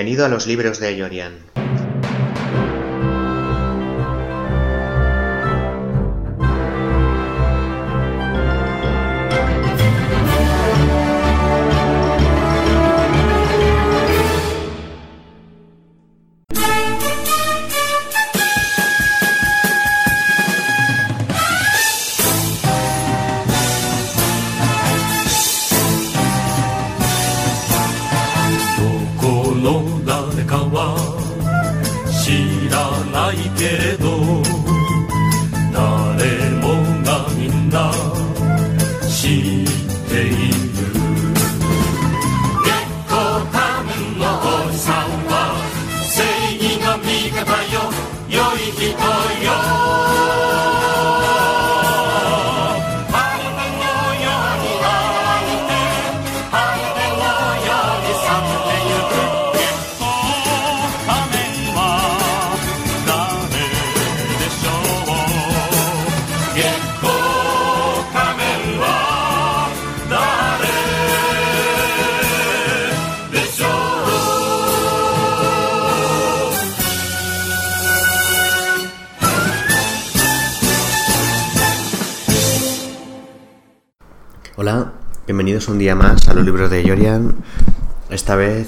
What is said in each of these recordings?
Bienvenido a los libros de Yorian.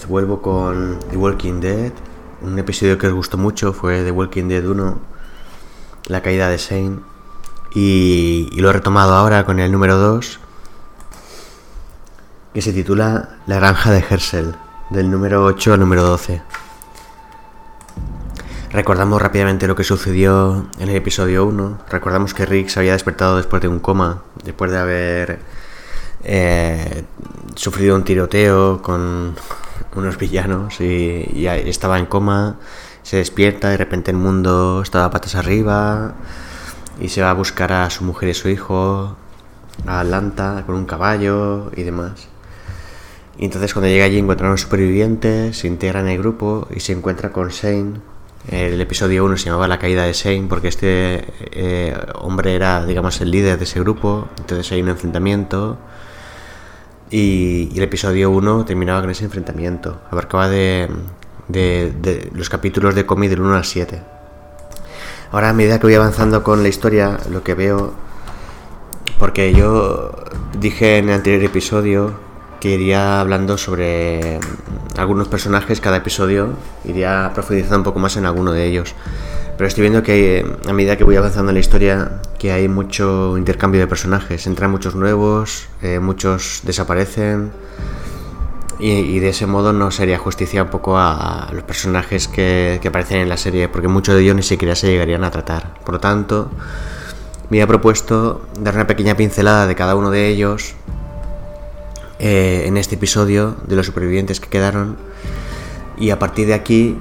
Vuelvo con The Walking Dead. Un episodio que os gustó mucho fue The Walking Dead 1, La caída de Shane. Y, lo he retomado ahora con el número 2, que se titula La granja de Hersel, del número 8 al número 12. Recordamos rápidamente lo que sucedió en el episodio 1. Recordamos que Rick se había despertado después de un coma, después de haber eh, sufrido un tiroteo con unos villanos y, estaba en coma, se despierta, de repente el mundo estaba patas arriba y se va a buscar a su mujer y su hijo, a Atlanta, con un caballo y demás. Y entonces cuando llega allí encuentra a los supervivientes, se integra en el grupo y se encuentra con Shane. El episodio 1 se llamaba La caída de Shane porque este eh, hombre era, digamos, el líder de ese grupo. Entonces hay un enfrentamiento y, el episodio 1 terminaba con ese enfrentamiento. Abarcaba de, de, los capítulos de cómic del 1 al 7. Ahora, a medida que voy avanzando con la historia, lo que veo. Porque yo dije en el anterior episodio que iría hablando sobre algunos personajes cada episodio, iría profundizando un poco más en alguno de ellos. Pero estoy viendo que a medida que voy avanzando en la historia, que hay mucho intercambio de personajes. Entran muchos nuevos, eh, muchos desaparecen. Y, de ese modo no sería justicia un poco a, los personajes que, aparecen en la serie, porque muchos de ellos ni siquiera se llegarían a tratar. Por lo tanto, me había propuesto dar una pequeña pincelada de cada uno de ellos eh, en este episodio, de los supervivientes que quedaron. Y a partir de aquí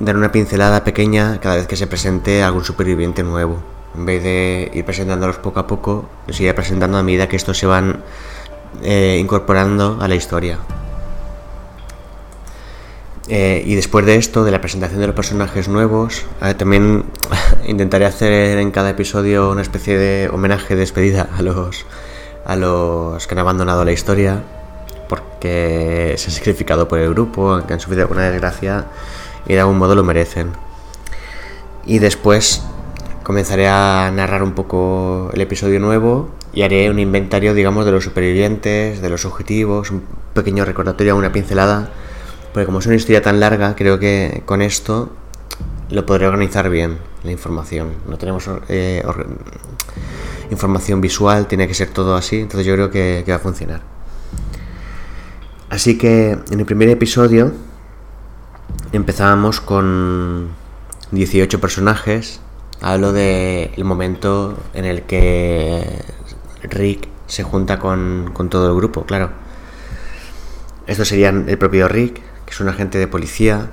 dar una pincelada pequeña cada vez que se presente algún superviviente nuevo. En vez de ir presentándolos poco a poco, los iré presentando a medida que estos se van eh, incorporando a la historia. Eh, y después de esto, de la presentación de los personajes nuevos, eh, también intentaré hacer en cada episodio una especie de homenaje, despedida a los, a los que han abandonado la historia, porque se han sacrificado por el grupo, que han sufrido alguna desgracia y de algún modo lo merecen. Y después comenzaré a narrar un poco el episodio nuevo y haré un inventario, digamos, de los supervivientes, de los objetivos, un pequeño recordatorio, una pincelada, porque como es una historia tan larga, creo que con esto lo podré organizar bien, la información. No tenemos eh, información visual, tiene que ser todo así, entonces yo creo que va a funcionar. Así que en el primer episodio Empezábamos con 18 personajes. Hablo del momento en el que Rick se junta con, todo el grupo, claro. Estos serían el propio Rick, que es un agente de policía.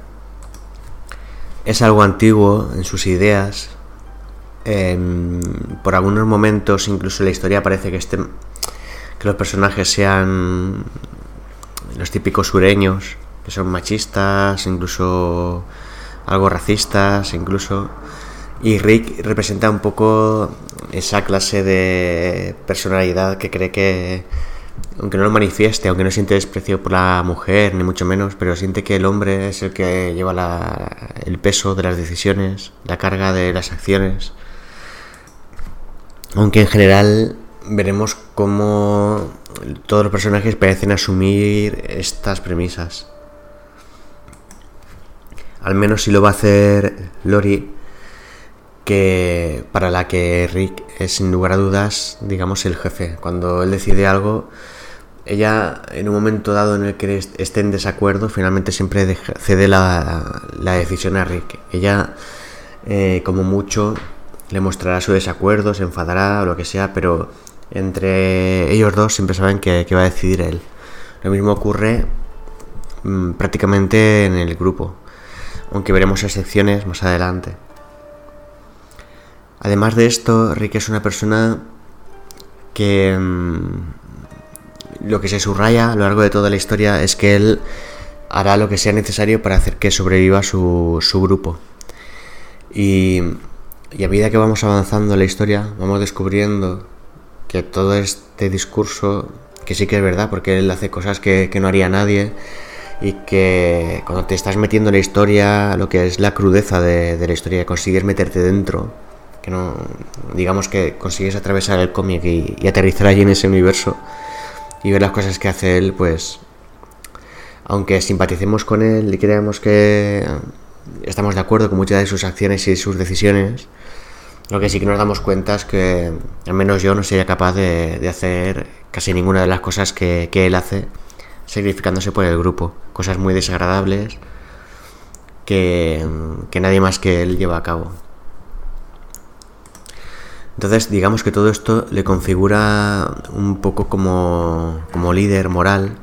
Es algo antiguo en sus ideas. por algunos momentos, incluso en la historia, parece que, este, que los personajes sean los típicos sureños que son machistas, incluso algo racistas, incluso. Y Rick representa un poco esa clase de personalidad que cree que aunque no lo manifieste, aunque no siente desprecio por la mujer, ni mucho menos, pero siente que el hombre es el que lleva el peso de las decisiones, la carga de las acciones. Aunque en general veremos cómo todos los personajes parecen asumir estas premisas. Al menos si lo va a hacer Lori, que para la que Rick es sin lugar a dudas, digamos, el jefe. Cuando él decide algo, ella en un momento dado en el que esté en desacuerdo, finalmente siempre cede la, decisión a Rick. Ella, eh, como mucho, le mostrará su desacuerdo, se enfadará o lo que sea, pero entre ellos dos siempre saben que, va a decidir él. Lo mismo ocurre mm, prácticamente en el grupo, aunque veremos excepciones más adelante. Además de esto, Rick es una persona que mm, lo que se subraya a lo largo de toda la historia es que él hará lo que sea necesario para hacer que sobreviva su, su grupo. Y, y, a medida que vamos avanzando en la historia, vamos descubriendo que todo este discurso, que sí que es verdad, porque él hace cosas que, no haría nadie, y que cuando te estás metiendo en la historia, lo que es la crudeza de, la historia, consigues meterte dentro que no digamos que consigues atravesar el cómic y, aterrizar allí en ese universo y ver las cosas que hace él, pues aunque simpaticemos con él y creamos que estamos de acuerdo con muchas de sus acciones y sus decisiones, lo que sí que nos damos cuenta es que al menos yo no sería capaz de, hacer casi ninguna de las cosas que él hace, sacrificándose por el grupo, cosas muy desagradables que, que nadie más que él lleva a cabo. Entonces, digamos que todo esto le configura un poco como, como líder moral.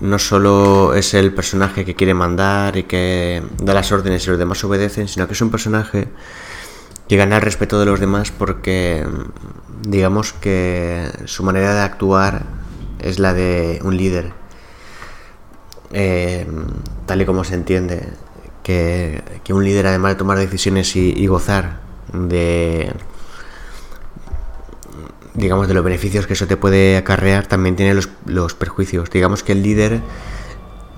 No solo es el personaje que quiere mandar y que da las órdenes y los demás obedecen, sino que es un personaje que gana el respeto de los demás porque digamos que su manera de actuar es la de un líder. Eh, tal y como se entiende, que, un líder además de tomar decisiones y gozar de digamos, de los beneficios que eso te puede acarrear, también tiene los, los perjuicios. Digamos que el líder,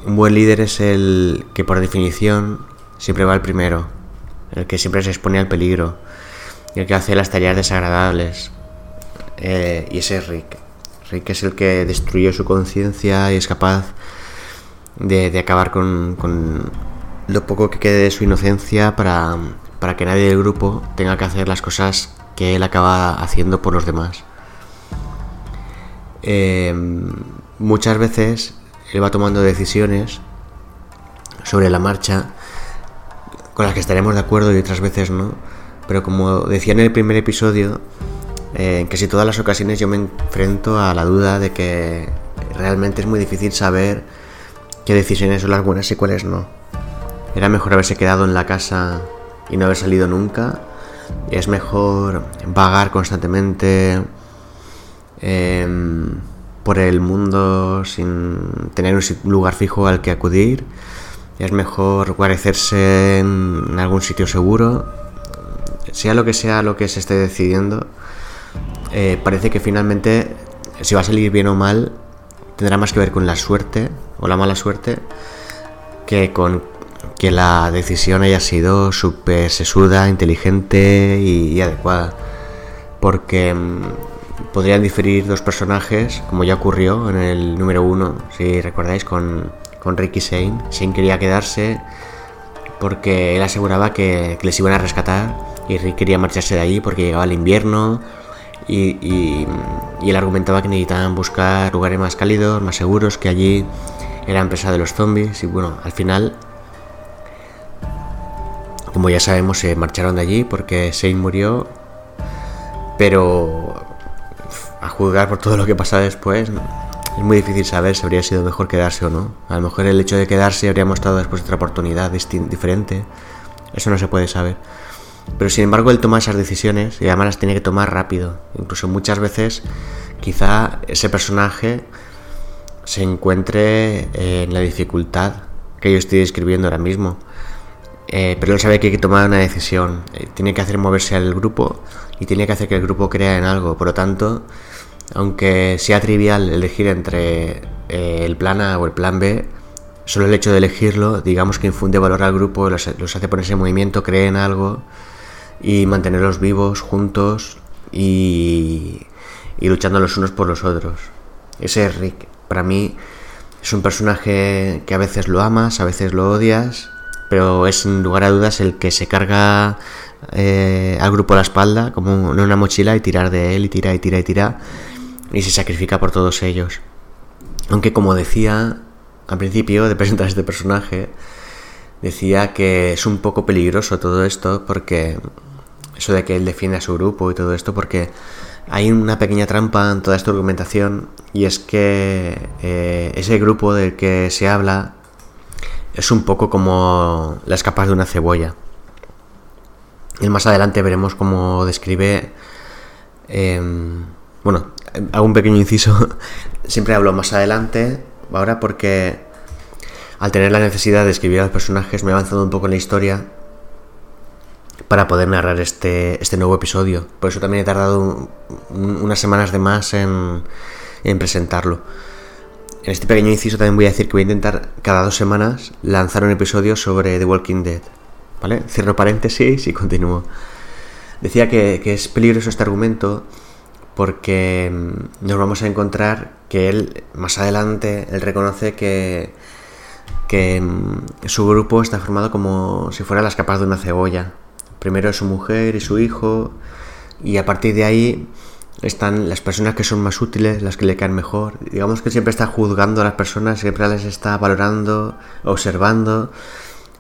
un buen líder es el que por definición siempre va al primero, el que siempre se expone al peligro, el que hace las tareas desagradables. Eh, y ese es Rick. Rick es el que destruye su conciencia y es capaz de, de acabar con, con, lo poco que quede de su inocencia para, para que nadie del grupo tenga que hacer las cosas que él acaba haciendo por los demás. Em, muchas veces él va tomando decisiones sobre la marcha con las que estaremos de acuerdo y otras veces no. Pero como decía en el primer episodio, eh, en casi todas las ocasiones yo me enfrento a la duda de que realmente es muy difícil saber qué decisiones son las buenas y cuáles no. Era mejor haberse quedado en la casa y no haber salido nunca. Es mejor vagar constantemente Em, por el mundo sin tener un lugar fijo al que acudir. Es mejor guarecerse en algún sitio seguro. Sea lo que sea lo que se esté decidiendo, eh, parece que finalmente, si va a salir bien o mal, tendrá más que ver con la suerte o la mala suerte que con que la decisión haya sido súper sesuda, inteligente y adecuada. Porque em, podrían diferir dos personajes, como ya ocurrió en el número uno, si recordáis, con, con Ricky Shane. Shane quería quedarse porque él aseguraba que, les iban a rescatar y Rick quería marcharse de allí porque llegaba el invierno y, él argumentaba que necesitaban buscar lugares más cálidos, más seguros, que allí era presa de los zombies y bueno, al final, como ya sabemos, se marcharon de allí porque Shane murió, pero a juzgar por todo lo que pasa después, es muy difícil saber si habría sido mejor quedarse o no. A lo mejor el hecho de quedarse habría mostrado después otra oportunidad diferente. Eso no se puede saber. Pero sin embargo él toma esas decisiones y además las tiene que tomar rápido. Incluso muchas veces quizá ese personaje se encuentre en la dificultad que yo estoy describiendo ahora mismo. Eh, pero él sabe que hay que tomar una decisión. Eh, tiene que hacer moverse al grupo y tiene que hacer que el grupo crea en algo. Por lo tanto, aunque sea trivial elegir entre eh, el plan A o el plan B, solo el hecho de elegirlo, digamos que infunde valor al grupo, los, hace ponerse en movimiento, creen algo y mantenerlos vivos, juntos y, y luchando los unos por los otros. Ese es Rick. Para mí es un personaje que a veces lo amas, a veces lo odias, pero es sin lugar a dudas el que se carga eh, al grupo a la espalda como en una mochila y tirar de él y tira y tira y tira y se sacrifica por todos ellos. Aunque como decía al principio de presentar este personaje, decía que es un poco peligroso todo esto porque eso de que él defiende a su grupo y todo esto porque hay una pequeña trampa en toda esta argumentación y es que eh, ese grupo del que se habla es un poco como las capas de una cebolla. Y más adelante veremos cómo describe... Em, bueno, hago un pequeño inciso. Siempre hablo más adelante, ahora porque al tener la necesidad de escribir a los personajes me he avanzado un poco en la historia para poder narrar este, este nuevo episodio. Por eso también he tardado unas semanas de más en, en presentarlo. En este pequeño inciso también voy a decir que voy a intentar cada dos semanas lanzar un episodio sobre The Walking Dead. ¿Vale? Cierro paréntesis y continúo. Decía que, que es peligroso este argumento porque mm, nos vamos a encontrar que él, más adelante, él reconoce que, que mm, su grupo está formado como si fuera las capas de una cebolla. Primero su mujer y su hijo, y a partir de ahí están las personas que son más útiles, las que le caen mejor. Digamos que siempre está juzgando a las personas, siempre las está valorando, observando,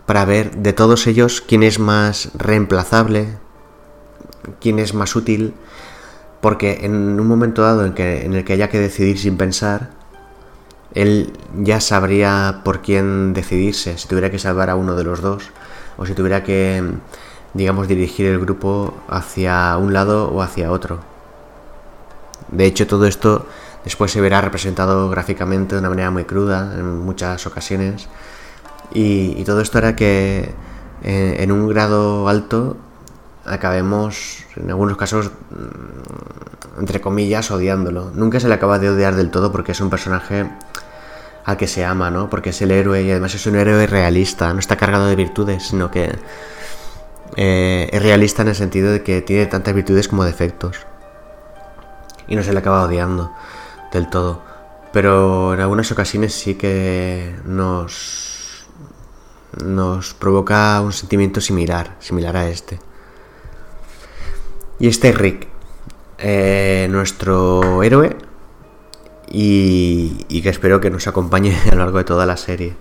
para ver de todos ellos quién es más reemplazable, quién es más útil porque en un momento dado en, que, en el que haya que decidir sin pensar, él ya sabría por quién decidirse, si tuviera que salvar a uno de los dos, o si tuviera que, digamos, dirigir el grupo hacia un lado o hacia otro. De hecho, todo esto después se verá representado gráficamente de una manera muy cruda en muchas ocasiones, y, todo esto hará que eh, en un grado alto acabemos, en algunos casos, mm, entre comillas, odiándolo. Nunca se le acaba de odiar del todo porque es un personaje al que se ama, ¿no? Porque es el héroe y además es un héroe realista, no está cargado de virtudes, sino que eh, es realista en el sentido de que tiene tantas virtudes como defectos. Y no se le acaba odiando del todo. Pero en algunas ocasiones sí que nos, nos provoca un sentimiento similar, similar a este. Y este es Rick, eh, nuestro héroe, y, que espero que nos acompañe a lo largo de toda la serie.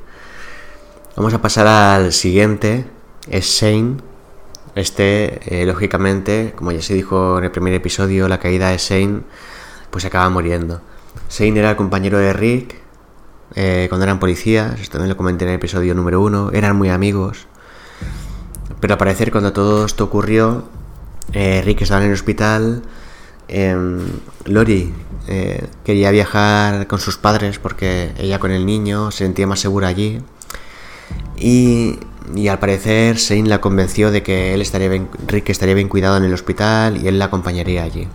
Vamos a pasar al siguiente, es Shane. Este, eh, lógicamente, como ya se dijo en el primer episodio, la caída de Shane, pues acaba muriendo. Shane era el compañero de Rick eh, cuando eran policías, esto también lo comenté en el episodio número uno, eran muy amigos. Pero al parecer cuando todo esto ocurrió, eh, Rick estaba en el hospital. Em, Lori quería viajar con sus padres porque ella con el niño se sentía más segura allí. Y, al parecer Shane la convenció de que él estaría Rick estaría bien cuidado en el hospital y él la acompañaría allí.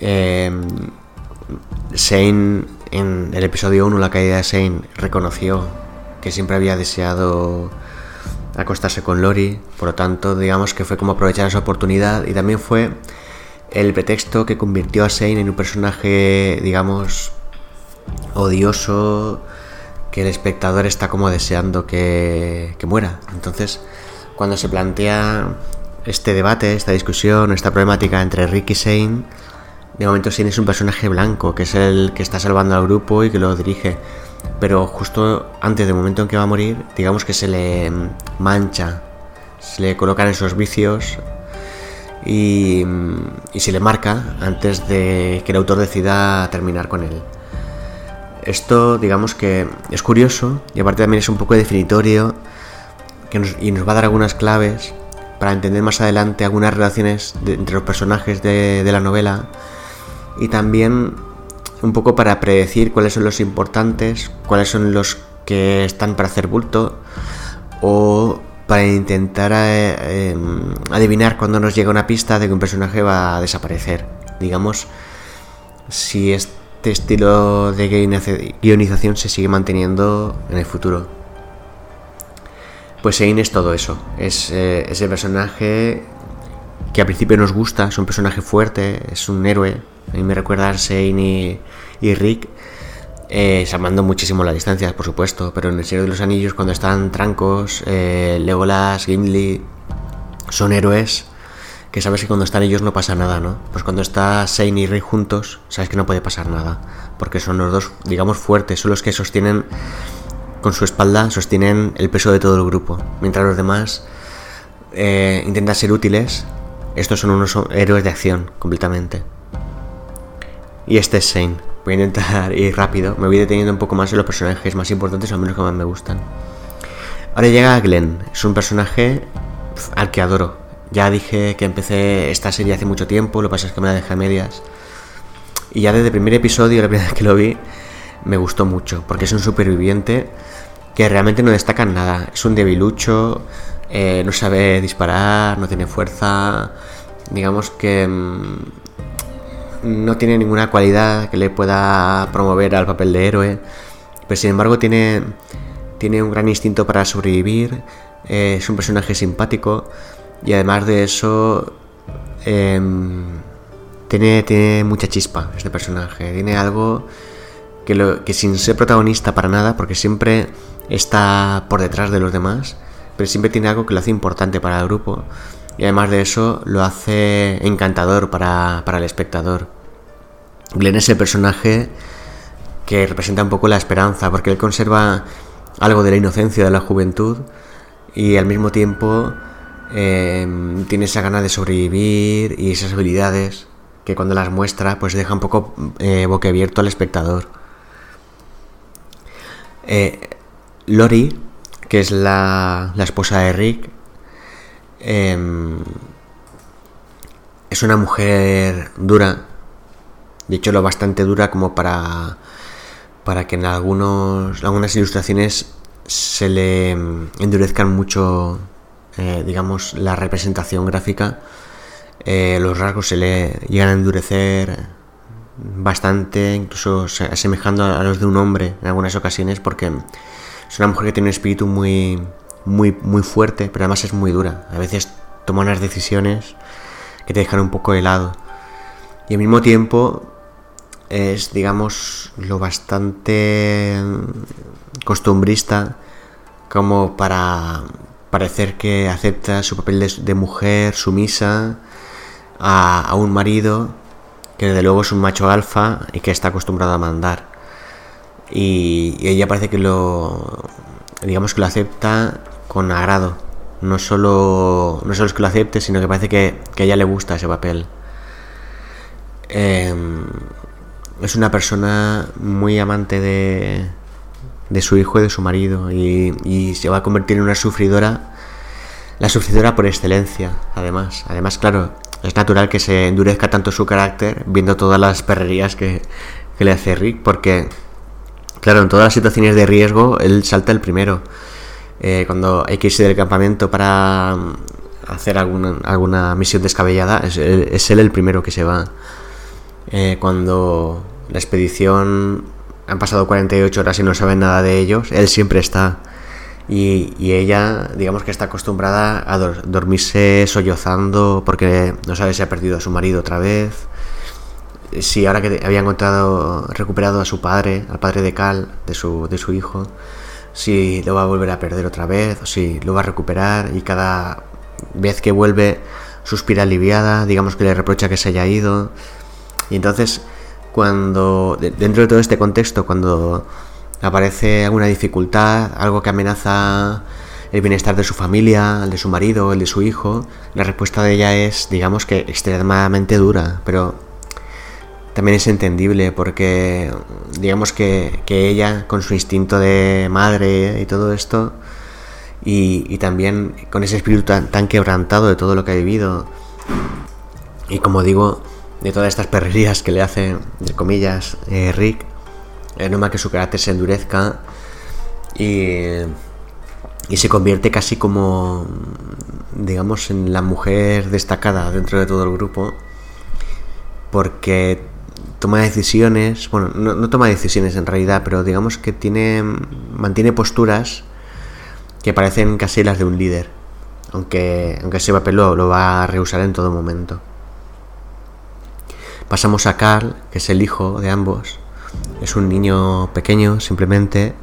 Eh, Shane en el episodio 1, la caída de Shane, reconoció que siempre había deseado acostarse con Lori, por lo tanto, digamos que fue como aprovechar esa oportunidad y también fue el pretexto que convirtió a Shane en un personaje, digamos, odioso, que el espectador está como deseando que, muera. Entonces, cuando se plantea este debate, esta discusión, esta problemática entre Rick y Shane, de momento Shane es un personaje blanco, que es el que está salvando al grupo y que lo dirige pero justo antes del momento en que va a morir, digamos que se le mancha, se le colocan esos vicios y, se le marca antes de que el autor decida terminar con él. Esto, digamos que es curioso y aparte también es un poco definitorio y nos va a dar algunas claves para entender más adelante algunas relaciones entre los personajes de la novela y también un poco para predecir cuáles son los importantes, cuáles son los que están para hacer bulto o para intentar eh, em, adivinar cuando nos llega una pista de que un personaje va a desaparecer. Digamos, si este estilo de guionización se sigue manteniendo en el futuro. Pues Sein es todo eso, es eh, ese personaje que al principio nos gusta, es un personaje fuerte, es un héroe. A mí me recuerda a Sein y, Rick, eh, salvando muchísimo la distancia, por supuesto, pero en el Señor de los Anillos, cuando están trancos, eh, Legolas, Gimli, son héroes que sabes que cuando están ellos no pasa nada, ¿no? Pues cuando está Sein y Rick juntos, sabes que no puede pasar nada, porque son los dos, digamos, fuertes, son los que sostienen, con su espalda, sostienen el peso de todo el grupo, mientras los demás eh, intentan ser útiles, estos son unos héroes de acción, completamente. Y este es Sein. Voy a intentar ir rápido, me voy deteniendo un poco más en los personajes más importantes, o al menos que más me gustan. Ahora llega Glenn, es un personaje al que adoro. Ya dije que empecé esta serie hace mucho tiempo, lo que pasa es que me la dejé a medias. Y ya desde el primer episodio, la primera vez que lo vi, me gustó mucho, porque es un superviviente que realmente no destaca en nada. Es un debilucho, eh, no sabe disparar, no tiene fuerza, digamos que mm, no tiene ninguna cualidad que le pueda promover al papel de héroe, pero sin embargo tiene, tiene un gran instinto para sobrevivir, eh, es un personaje simpático y además de eso em, tiene, tiene mucha chispa este personaje, tiene algo que, lo, que sin ser protagonista para nada, porque siempre está por detrás de los demás, pero siempre tiene algo que lo hace importante para el grupo y además de eso lo hace encantador para, para el espectador. Glenn es el personaje que representa un poco la esperanza, porque él conserva algo de la inocencia de la juventud y al mismo tiempo em, tiene esa gana de sobrevivir y esas habilidades que cuando las muestra pues deja un poco eh, boquiabierto al espectador. Eh, Lori, que es la, la esposa de Rick, em, es una mujer dura, de hecho lo bastante dura como para, para que en algunos, algunas ilustraciones se le endurezcan mucho, eh, digamos, la representación gráfica. Eh, los rasgos se le llegan a endurecer bastante, incluso asemejando a los de un hombre en algunas ocasiones, porque es una mujer que tiene un espíritu muy, muy, muy fuerte, pero además es muy dura. A veces toma unas decisiones que te dejan un poco helado. Y al mismo tiempo es, digamos, lo bastante costumbrista como para parecer que acepta su papel de, mujer sumisa a, un marido que desde luego es un macho alfa y que está acostumbrado a mandar. Y, ella parece que lo, digamos que lo acepta con agrado. No solo, no solo es que lo acepte, sino que parece que, que a ella le gusta ese papel. Em, es una persona muy amante de, de su hijo y de su marido y, se va a convertir en una sufridora, la sufridora por excelencia, además. Además, claro, es natural que se endurezca tanto su carácter viendo todas las perrerías que, le hace Rick, porque, claro, en todas las situaciones de riesgo, él salta el primero. Eh, cuando hay que irse del campamento para mm, hacer alguna, alguna misión descabellada, es, él el primero que se va. Eh, cuando la expedición han pasado 48 horas y no saben nada de ellos, él siempre está. Y, ella, digamos que está acostumbrada a dormirse sollozando porque no sabe si ha perdido a su marido otra vez. Si ahora que había encontrado, recuperado a su padre, al padre de Cal, de su, de su hijo, si lo va a volver a perder otra vez si lo va a recuperar y cada vez que vuelve suspira aliviada, digamos que le reprocha que se haya ido. Y entonces cuando, dentro de todo este contexto, cuando aparece alguna dificultad, algo que amenaza el bienestar de su familia, el de su marido, el de su hijo, la respuesta de ella es, digamos que extremadamente dura, pero también es entendible porque, digamos que, ella, con su instinto de madre y todo esto, y, también con ese espíritu tan quebrantado de todo lo que ha vivido, y como digo, de todas estas perrerías que le hace, de comillas, eh, Rick, eh, no más que su carácter se endurezca y, y se convierte casi como, digamos, en la mujer destacada dentro de todo el grupo, porque toma decisiones, bueno, no, toma decisiones en realidad, pero digamos que tiene, mantiene posturas que parecen casi las de un líder, aunque, aunque ese papel lo, lo va a rehusar en todo momento. Pasamos a Carl, que es el hijo de ambos, es un niño pequeño simplemente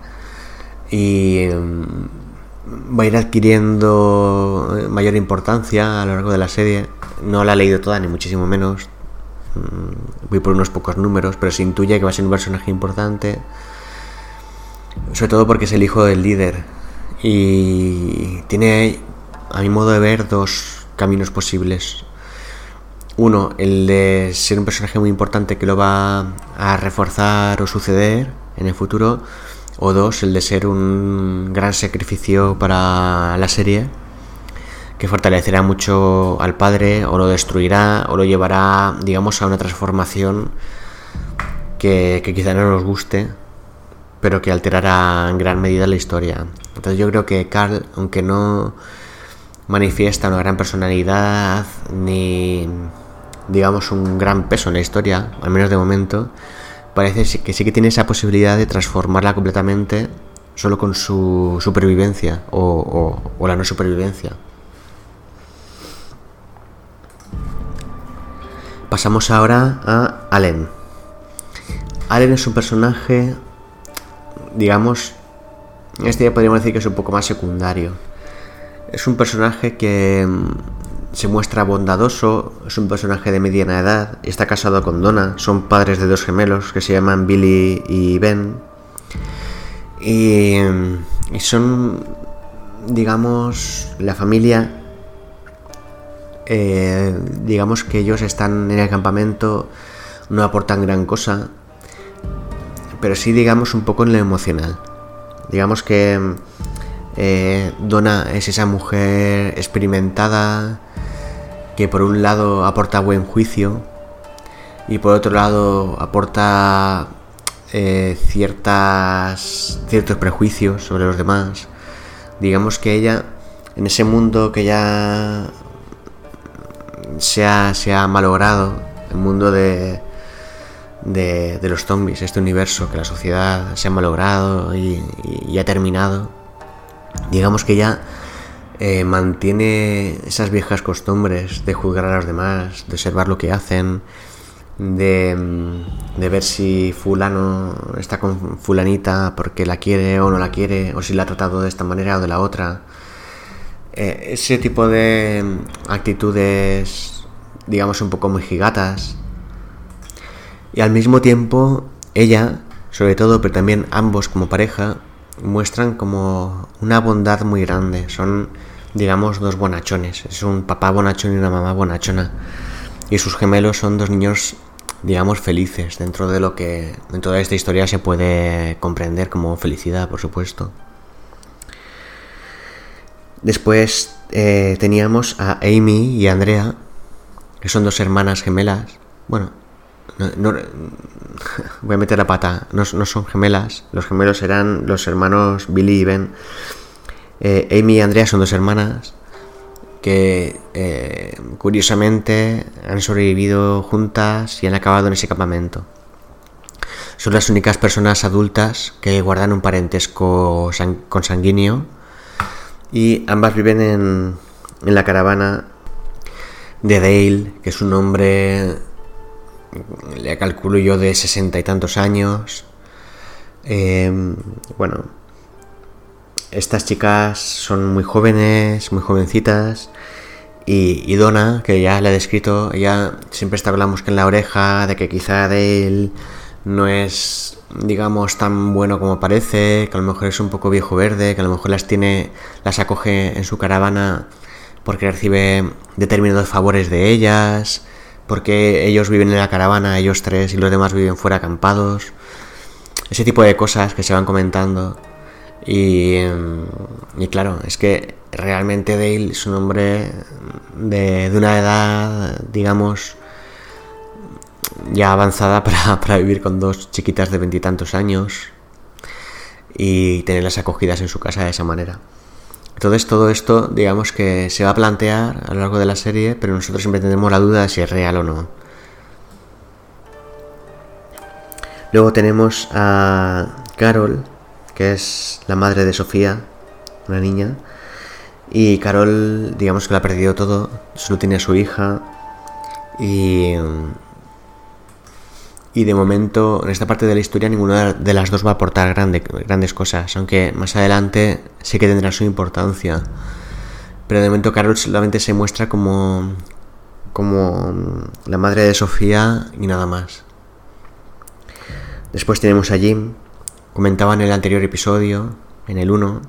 y mm, va a ir adquiriendo mayor importancia a lo largo de la serie. No la he leído toda, ni muchísimo menos. Mm, voy por unos pocos números, pero se intuye que va a ser un personaje importante. Sobre todo porque es el hijo del líder. Y tiene, a mi modo de ver, dos caminos posibles. Uno, el de ser un personaje muy importante que lo va a reforzar o suceder en el futuro. O dos, el de ser un gran sacrificio para la serie que fortalecerá mucho al padre o lo destruirá o lo llevará, digamos, a una transformación que, quizá no nos guste, pero que alterará en gran medida la historia. Entonces yo creo que Carl, aunque no manifiesta una gran personalidad ni digamos un gran peso en la historia, al menos de momento, parece que sí que tiene esa posibilidad de transformarla completamente solo con su supervivencia o la no supervivencia. Pasamos ahora a Allen. Allen es un personaje, digamos, este ya podríamos decir que es un poco más secundario. Es un personaje que se muestra bondadoso, es un personaje de mediana edad, está casado con Donna, son padres de dos gemelos que se llaman Billy y Ben. Y, y son, digamos, la familia eh, digamos que ellos están en el campamento, no aportan gran cosa, pero sí digamos un poco en lo emocional. Digamos que eh, Donna es esa mujer experimentada que por un lado aporta buen juicio y por otro lado aporta eh, ciertas, ciertos prejuicios sobre los demás. Digamos que ella, en ese mundo que ya se ha, malogrado el mundo de, de, los zombies, este universo, que la sociedad se ha malogrado y, ha terminado. Digamos que ya eh, mantiene esas viejas costumbres de juzgar a los demás, de observar lo que hacen, de, de, ver si fulano está con fulanita porque la quiere o no la quiere, o si la ha tratado de esta manera o de la otra. Eh, ese tipo de actitudes, digamos, un poco muy gigatas. Y al mismo tiempo, ella, sobre todo, pero también ambos como pareja, muestran como una bondad muy grande. Son, digamos, dos bonachones. Es un papá bonachón y una mamá bonachona. Y sus gemelos son dos niños, digamos, felices. Dentro de lo que, dentro de esta historia se puede comprender como felicidad, por supuesto. Después eh, teníamos a Amy y Andrea, que son dos hermanas gemelas. Bueno, no, voy a meter la pata, no, son gemelas, los gemelos eran los hermanos Billy y Ben. Eh, Amy y Andrea son dos hermanas que eh, curiosamente han sobrevivido juntas y han acabado en ese campamento. Son las únicas personas adultas que guardan un parentesco consanguíneo y ambas viven en, en la caravana de Dale, que es un hombre, le calculo yo, de sesenta y tantos años. Em, bueno, estas chicas son muy jóvenes, muy jovencitas. Y, y, Donna, que ya le he descrito, ella siempre está con la mosca en la oreja de que quizá Dale no es digamos, tan bueno como parece, que a lo mejor es un poco viejo verde, que a lo mejor las tiene, las acoge en su caravana porque recibe determinados favores de ellas, porque ellos viven en la caravana, ellos tres, y los demás viven fuera acampados. Ese tipo de cosas que se van comentando. Y, y claro, es que realmente Dale es un hombre de, de una edad, digamos, ya avanzada para, vivir con dos chiquitas de veintitantos años y tenerlas acogidas en su casa de esa manera. Entonces todo esto, digamos que se va a plantear a lo largo de la serie, pero nosotros siempre tenemos la duda de si es real o no. Luego tenemos a Carol, que es la madre de Sofía, una niña. Y Carol, digamos que la ha perdido todo, solo tiene a su hija. Y. Y de momento, en esta parte de la historia, ninguna de las dos va a aportar grandes cosas, aunque más adelante sí que tendrá su importancia. Pero de momento, Carol solamente se muestra como. como la madre de Sofía y nada más. Después tenemos a Jim. Comentaba en el anterior episodio, en el 1,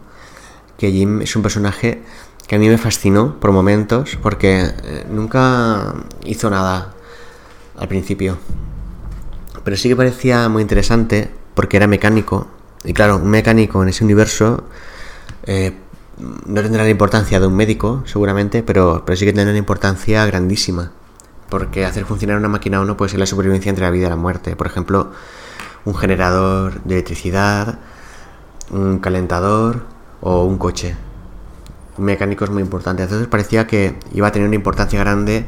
que Jim es un personaje que a mí me fascinó por momentos porque eh, nunca hizo nada al principio. Pero sí que parecía muy interesante porque era mecánico. Y claro, un mecánico en ese universo eh, no tendrá la importancia de un médico, seguramente, pero, pero sí que tendrá una importancia grandísima. Porque hacer funcionar una máquina o no puede ser la supervivencia entre la vida y la muerte. Por ejemplo, un generador de electricidad, un calentador o un coche. Un mecánico es muy importante. Entonces parecía que iba a tener una importancia grande,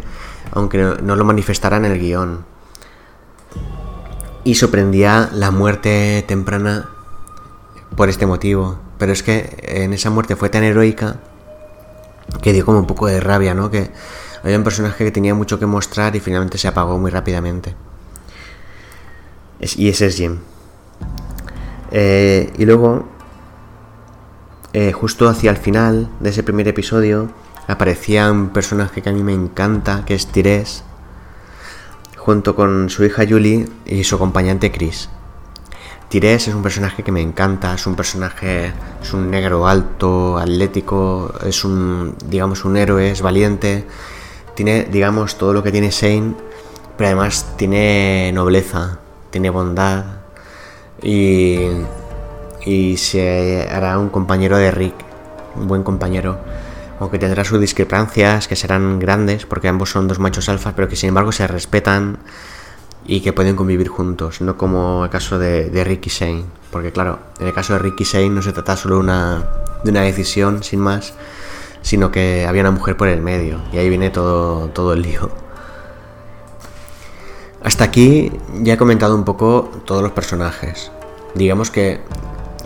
aunque no, lo manifestara en el guion. Y sorprendía la muerte temprana por este motivo. Pero es que en esa muerte fue tan heroica que dio como un poco de rabia, ¿no? Que había un personaje que tenía mucho que mostrar y finalmente se apagó muy rápidamente. y ese es Jim. Eh, y luego eh, justo hacia el final de ese primer episodio aparecía un personaje que a mí me encanta, que es Tires, junto con su hija Julie y su acompañante Chris. Tires es un personaje que me encanta, es un personaje, es un negro alto, atlético, es un, digamos, un héroe, es valiente, tiene, digamos, todo lo que tiene Shane, pero además tiene nobleza, tiene bondad y y se hará un compañero de Rick, un buen compañero. Aunque tendrá sus discrepancias que serán grandes porque ambos son dos machos alfas, pero que sin embargo se respetan y que pueden convivir juntos, no como el caso de, de Rick y Shane. Porque claro, en el caso de Rick y Shane no se trata solo una, de una decisión sin más, sino que había una mujer por el medio y ahí viene todo, todo el lío. Hasta aquí ya he comentado un poco todos los personajes. Digamos que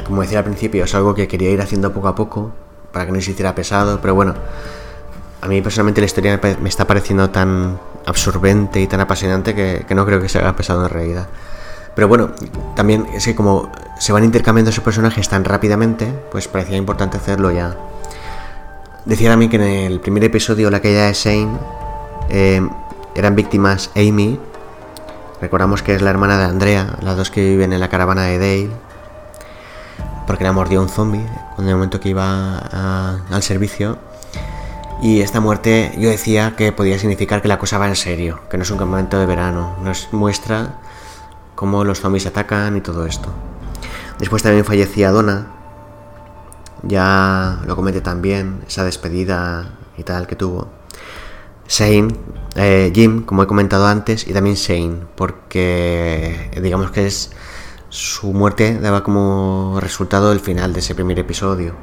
como decía al principio, es algo que quería ir haciendo poco a poco para que no se hiciera pesado, pero bueno, a mí personalmente la historia me está pareciendo tan absorbente y tan apasionante que, no creo que se haga pesado en realidad. Pero bueno, también es que como se van intercambiando esos personajes tan rápidamente, pues parecía importante hacerlo ya. Decía mí que en el primer episodio, la caída de Shane, eh, eran víctimas Amy, recordamos que es la hermana de Andrea, las dos que viven en la caravana de Dale, porque la mordió un zombie en el momento que iba al servicio. Y esta muerte yo decía que podía significar que la cosa va en serio, que no es un campamento de verano, nos muestra cómo los zombies atacan y todo esto. Después también fallecía Donna, ya lo comenté también, esa despedida y tal que tuvo. Shane, eh, Jim, como he comentado antes, y también Shane, porque digamos que es su muerte daba como resultado el final de ese primer episodio.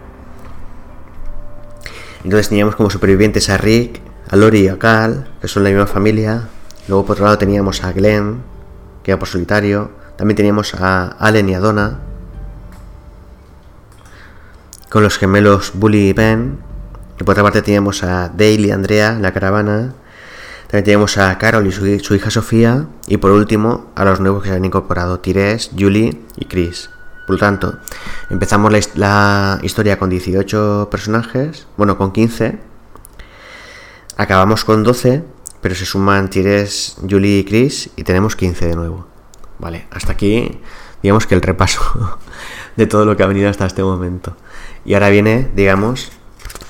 Entonces teníamos como supervivientes a Rick, a Lori y a Cal, que son la misma familia. Luego por otro lado teníamos a Glenn, que iba por solitario. También teníamos a Allen y a Donna. Con los gemelos Bully y Ben. Y por otra parte teníamos a Dale y Andrea la caravana. También tenemos a Carol y su, hija Sofía. Y por último, a los nuevos que se han incorporado, Tires, Julie y Chris. Por lo tanto, empezamos la, historia con 18 personajes, bueno, con 15. Acabamos con 12, pero se suman Tires, Julie y Chris y tenemos 15 de nuevo. Vale, hasta aquí, digamos que el repaso de todo lo que ha venido hasta este momento. Y ahora viene, digamos,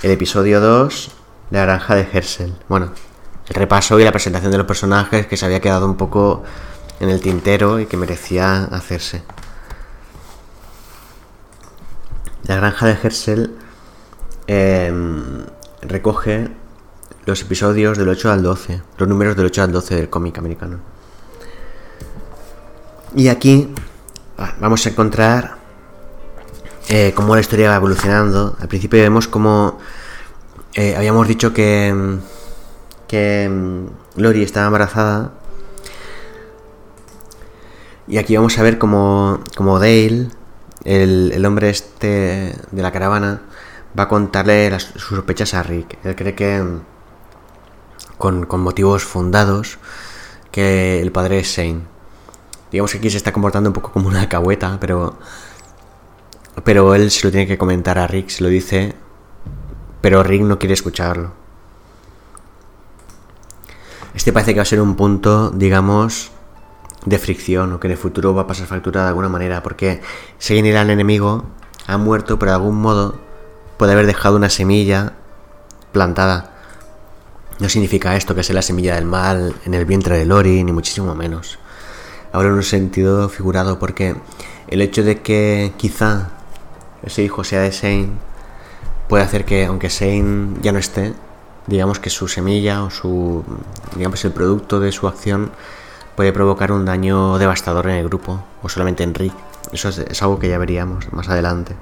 el episodio 2, la granja de Hersel. Bueno, el repaso y la presentación de los personajes que se había quedado un poco en el tintero y que merecía hacerse. La granja de Hersel em, recoge los episodios del 8 al 12, los números del 8 al 12 del cómic americano. Y aquí ah, vamos a encontrar eh, cómo la historia va evolucionando. Al principio vemos cómo eh, habíamos dicho que em, que mm, Lori estaba embarazada. Y aquí vamos a ver como, como Dale, el, el, hombre este de la caravana, va a contarle las, sus sospechas a Rick. Él cree que, con, con motivos fundados, que el padre es Shane. Digamos que aquí se está comportando un poco como una cahueta, pero. Pero él se lo tiene que comentar a Rick, se lo dice. Pero Rick no quiere escucharlo. Este parece que va a ser un punto, digamos, de fricción, o que en el futuro va a pasar factura de alguna manera, porque Shane era el enemigo, ha muerto, pero de algún modo puede haber dejado una semilla plantada. No significa esto que sea la semilla del mal en el vientre de Lori, ni muchísimo menos. Ahora en un sentido figurado, porque el hecho de que quizá ese hijo sea de Shane puede hacer que, aunque Shane ya no esté, digamos que su semilla o su, digamos, el producto de su acción puede provocar un daño devastador en el grupo, o solamente en Rick. Eso es, es algo que ya veríamos más adelante.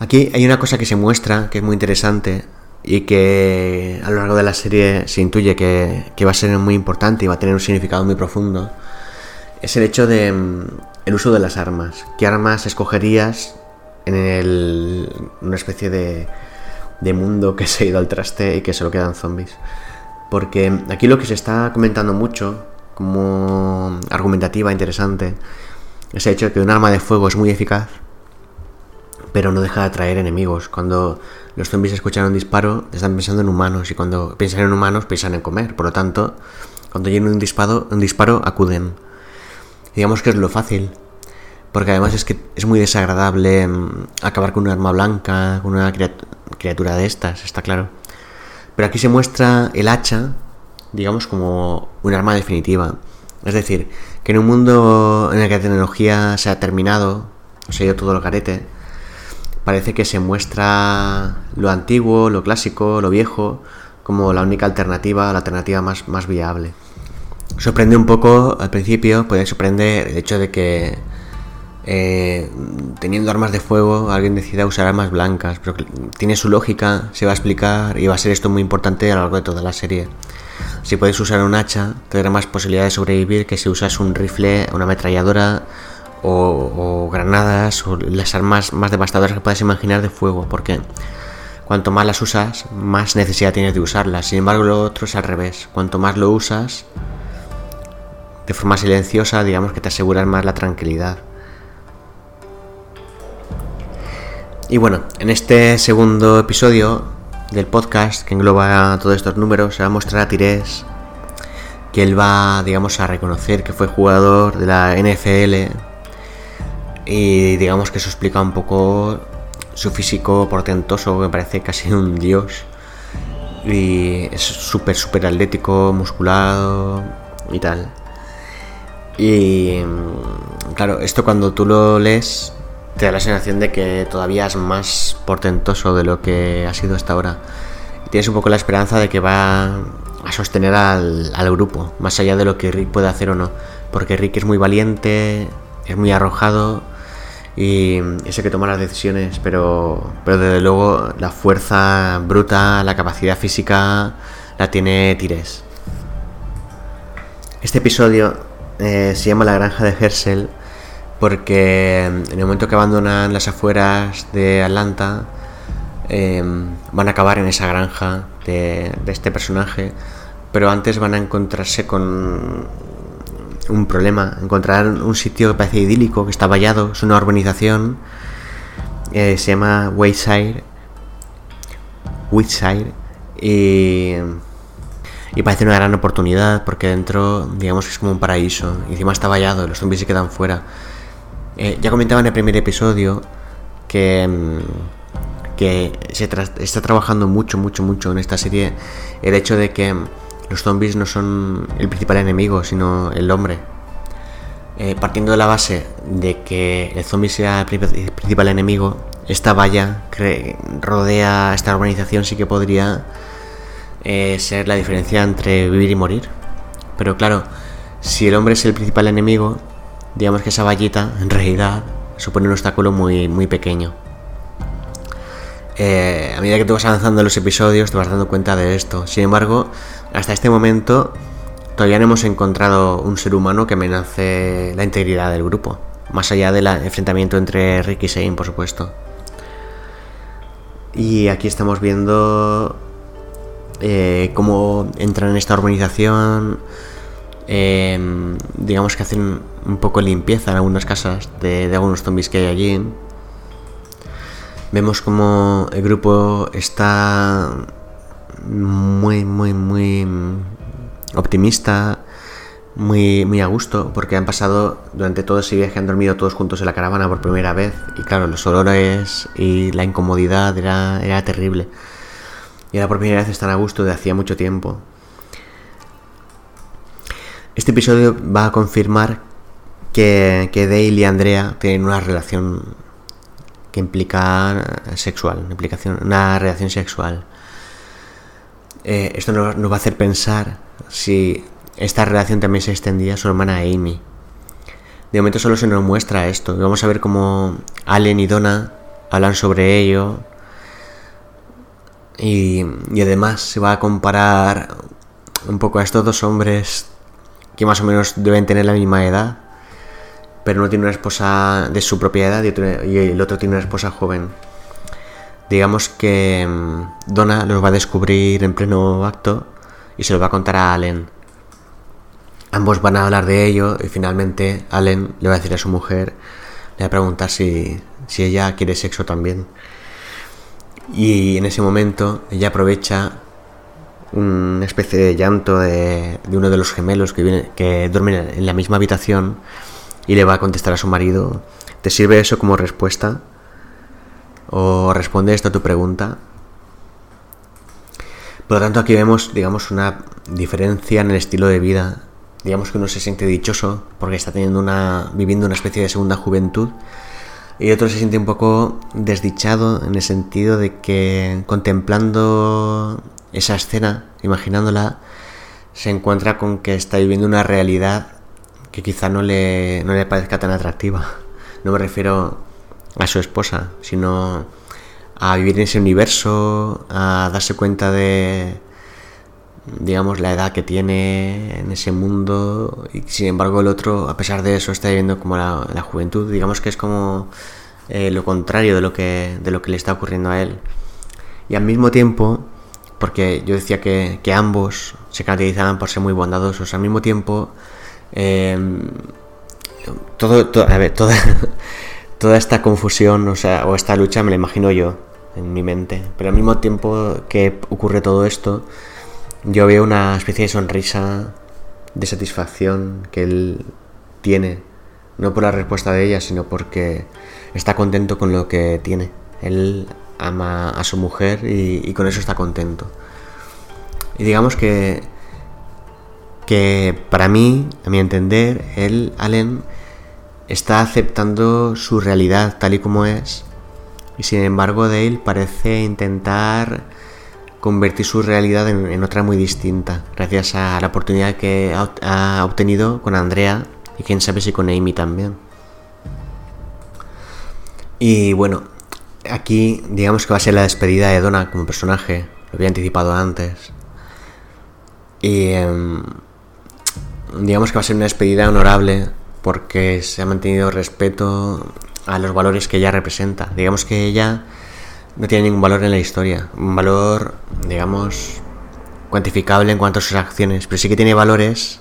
Aquí hay una cosa que se muestra que es muy interesante y que a lo largo de la serie se intuye que, que, va a ser muy importante y va a tener un significado muy profundo, es el hecho de mm, el uso de las armas. ¿Qué armas escogerías en el, una especie de, de mundo que se ha ido al traste y que solo quedan zombies? Porque aquí lo que se está comentando mucho, como argumentativa interesante, es el hecho de que un arma de fuego es muy eficaz, pero no deja de atraer enemigos. Cuando los zombies escuchan un disparo, están pensando en humanos, y cuando piensan en humanos, piensan en comer. Por lo tanto, cuando llegan un disparo, un disparo acuden. Digamos que es lo fácil, porque además es que es muy desagradable mm, acabar con un arma blanca, con una criatura de estas, está claro. Pero aquí se muestra el hacha, digamos, como un arma definitiva. Es decir, que en un mundo en el que la tecnología se ha terminado, se ha ido todo el carete, parece que se muestra lo antiguo, lo clásico, lo viejo, como la única alternativa, la alternativa más, más viable. Sorprende un poco al principio, puede sorprender el hecho de que eh, teniendo armas de fuego alguien decida usar armas blancas, pero tiene su lógica, se va a explicar y va a ser esto muy importante a lo largo de toda la serie. Si puedes usar un hacha, tendrás más posibilidad de sobrevivir que si usas un rifle, una ametralladora o, granadas o las armas más devastadoras que puedas imaginar de fuego, porque cuanto más las usas, más necesidad tienes de usarlas. Sin embargo, lo otro es al revés. Cuanto más lo usas, de forma silenciosa, digamos que te aseguras más la tranquilidad. Y bueno, en este segundo episodio del podcast que engloba todos estos números, se va a mostrar a Tires que él va, digamos, a reconocer que fue jugador de la NFL y digamos que eso explica un poco su físico portentoso, que parece casi un dios. Y es súper, súper atlético, musculado y tal. Y claro, esto cuando tú lo lees te da la sensación de que todavía es más portentoso de lo que ha sido hasta ahora. Tienes un poco la esperanza de que va a sostener al, al grupo, más allá de lo que Rick puede hacer o no. Porque Rick es muy valiente, es muy arrojado y ese que toma las decisiones, pero, pero desde luego la fuerza bruta, la capacidad física la tiene Tires. Este episodio eh, se llama La granja de Herschel porque en el momento que abandonan las afueras de Atlanta eh, van a acabar en esa granja de, este personaje, pero antes van a encontrarse con un problema. Encontrar un sitio que parece idílico, que está vallado, es una urbanización. Eh, se llama Wayside. Wayside. Y, y parece una gran oportunidad porque dentro, digamos que es como un paraíso. Y encima está vallado, los zombies se quedan fuera. Eh, ya comentaba en el primer episodio que, mm, que se está trabajando mucho, mucho, mucho en esta serie el hecho de que los zombies no son el principal enemigo, sino el hombre. Eh, partiendo de la base de que el zombie sea el principal enemigo, esta valla que rodea esta organización sí que podría eh, ser la diferencia entre vivir y morir. Pero claro, si el hombre es el principal enemigo, digamos que esa vallita en realidad supone un obstáculo muy, muy pequeño. Eh, a medida que tú vas avanzando en los episodios te vas dando cuenta de esto. Sin embargo, hasta este momento todavía no hemos encontrado un ser humano que amenace la integridad del grupo. Más allá del enfrentamiento entre Rick y Shane, por supuesto. Y aquí estamos viendo eh, cómo entran en esta organización. Em, digamos que hacen un poco limpieza en algunas casas de, algunos zombies que hay allí. Vemos como el grupo está muy, muy, muy optimista, muy, muy a gusto, porque han pasado durante todo ese viaje, han dormido todos juntos en la caravana por primera vez, y claro, los olores y la incomodidad era, era terrible. Y ahora por primera vez están a gusto de hacía mucho tiempo. Este episodio va a confirmar que, que Dale y Andrea tienen una relación que implica sexual, una, relación sexual. Eh, esto nos, nos va a hacer pensar si esta relación también se extendía a su hermana Amy. De momento solo se nos muestra esto. Vamos a ver cómo Allen y Donna hablan sobre ello. Y, y, además se va a comparar un poco a estos dos hombres que más o menos deben tener la misma edad, pero uno tiene una esposa de su propia edad y, el otro tiene una esposa joven. Digamos que mm, Donna los va a descubrir en pleno acto y se lo va a contar a Allen. Ambos van a hablar de ello y finalmente Allen le va a decir a su mujer, le va a preguntar si, si ella quiere sexo también. Y en ese momento ella aprovecha una especie de llanto de, uno de los gemelos que, viene, que duermen en la misma habitación y le va a contestar a su marido, ¿te sirve eso como respuesta? ¿O responde esto a tu pregunta? Por lo tanto, aquí vemos, digamos, una diferencia en el estilo de vida. Digamos que uno se siente dichoso porque está teniendo una, viviendo una especie de segunda juventud y otro se siente un poco desdichado en el sentido de que contemplando esa escena, imaginándola, se encuentra con que está viviendo una realidad que quizá no le, no le parezca tan atractiva. No me refiero a su esposa, sino a vivir en ese universo, a darse cuenta de, digamos, la edad que tiene en ese mundo y sin embargo el otro, a pesar de eso, está viviendo como la, juventud, digamos que es como eh, lo contrario de lo, que, de lo que le está ocurriendo a él. Y al mismo tiempo, porque yo decía que, ambos se caracterizaban por ser muy bondadosos, al mismo tiempo, ver, toda, toda esta confusión, o sea, o esta lucha me la imagino yo en mi mente. Pero al mismo tiempo que ocurre todo esto, yo veo una especie de sonrisa de satisfacción que él tiene, no por la respuesta de ella, sino porque está contento con lo que tiene. Él ama a su mujer y, con eso está contento. Y digamos que que para mí, a mi entender, él, Allen, está aceptando su realidad tal y como es y sin embargo Dale parece intentar convertir su realidad en, en, otra muy distinta gracias a la oportunidad que ha, ha obtenido con Andrea y quién sabe si con Amy también. Y bueno, aquí digamos que va a ser la despedida de Donna como personaje, lo había anticipado antes. Y eh, digamos que va a ser una despedida honorable porque se ha mantenido respeto a los valores que ella representa. Digamos que ella no tiene ningún valor en la historia, un valor, digamos, cuantificable en cuanto a sus acciones, pero sí que tiene valores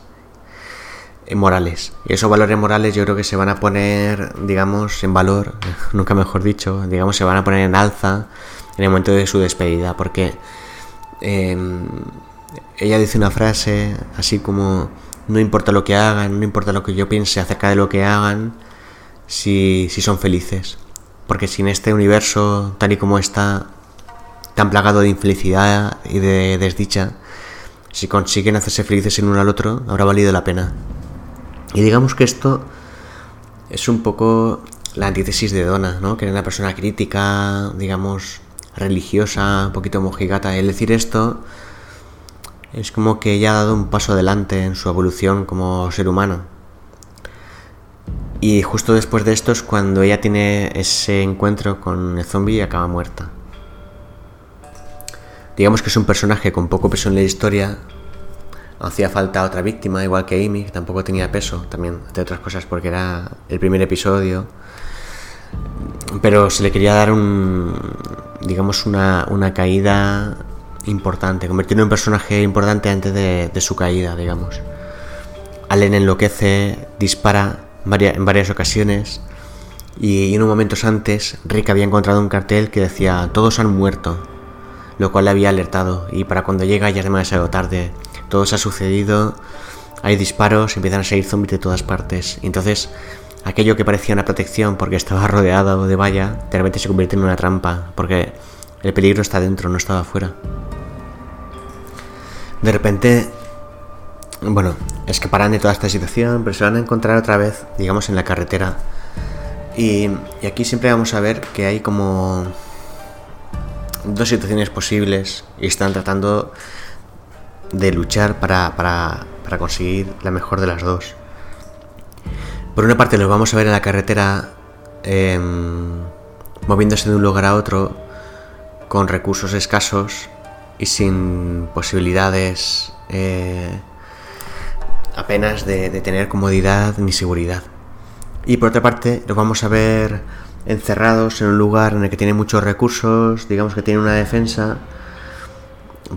morales. Y esos valores morales yo creo que se van a poner, digamos, en valor, nunca mejor dicho, digamos, se van a poner en alza en el momento de su despedida, porque eh, ella dice una frase así como no importa lo que hagan, no importa lo que yo piense acerca de lo que hagan, si, si son felices. Porque si en este universo, tal y como está, tan plagado de infelicidad y de desdicha, si consiguen hacerse felices en uno al otro, habrá valido la pena. Y digamos que esto es un poco la antítesis de Donna, ¿no? Que era una persona crítica, digamos, religiosa, un poquito mojigata. El decir esto es como que ella ha dado un paso adelante en su evolución como ser humano. Y justo después de esto es cuando ella tiene ese encuentro con el zombie y acaba muerta. Digamos que es un personaje con poco peso en la historia, hacía falta otra víctima, igual que Amy, que tampoco tenía peso, también, entre otras cosas, porque era el primer episodio. Pero se le quería dar un, digamos, una, caída importante, convertirlo en un personaje importante antes de, de su caída, digamos. Allen enloquece, dispara en varias ocasiones y unos momentos antes Rick había encontrado un cartel que decía todos han muerto, lo cual le había alertado y para cuando llega ya es demasiado tarde, todo se ha sucedido, hay disparos, empiezan a salir zombies de todas partes, y entonces aquello que parecía una protección porque estaba rodeado de valla, de repente se convierte en una trampa, porque el peligro está dentro, no estaba afuera. De repente, bueno, escaparán de toda esta situación, pero se van a encontrar otra vez, digamos, en la carretera. Y, aquí siempre vamos a ver que hay como dos situaciones posibles y están tratando de luchar para, para, para conseguir la mejor de las dos. Por una parte los vamos a ver en la carretera em, moviéndose de un lugar a otro con recursos escasos y sin posibilidades eh, apenas de, tener comodidad ni seguridad. Y por otra parte, los vamos a ver encerrados en un lugar en el que tienen muchos recursos, digamos que tienen una defensa,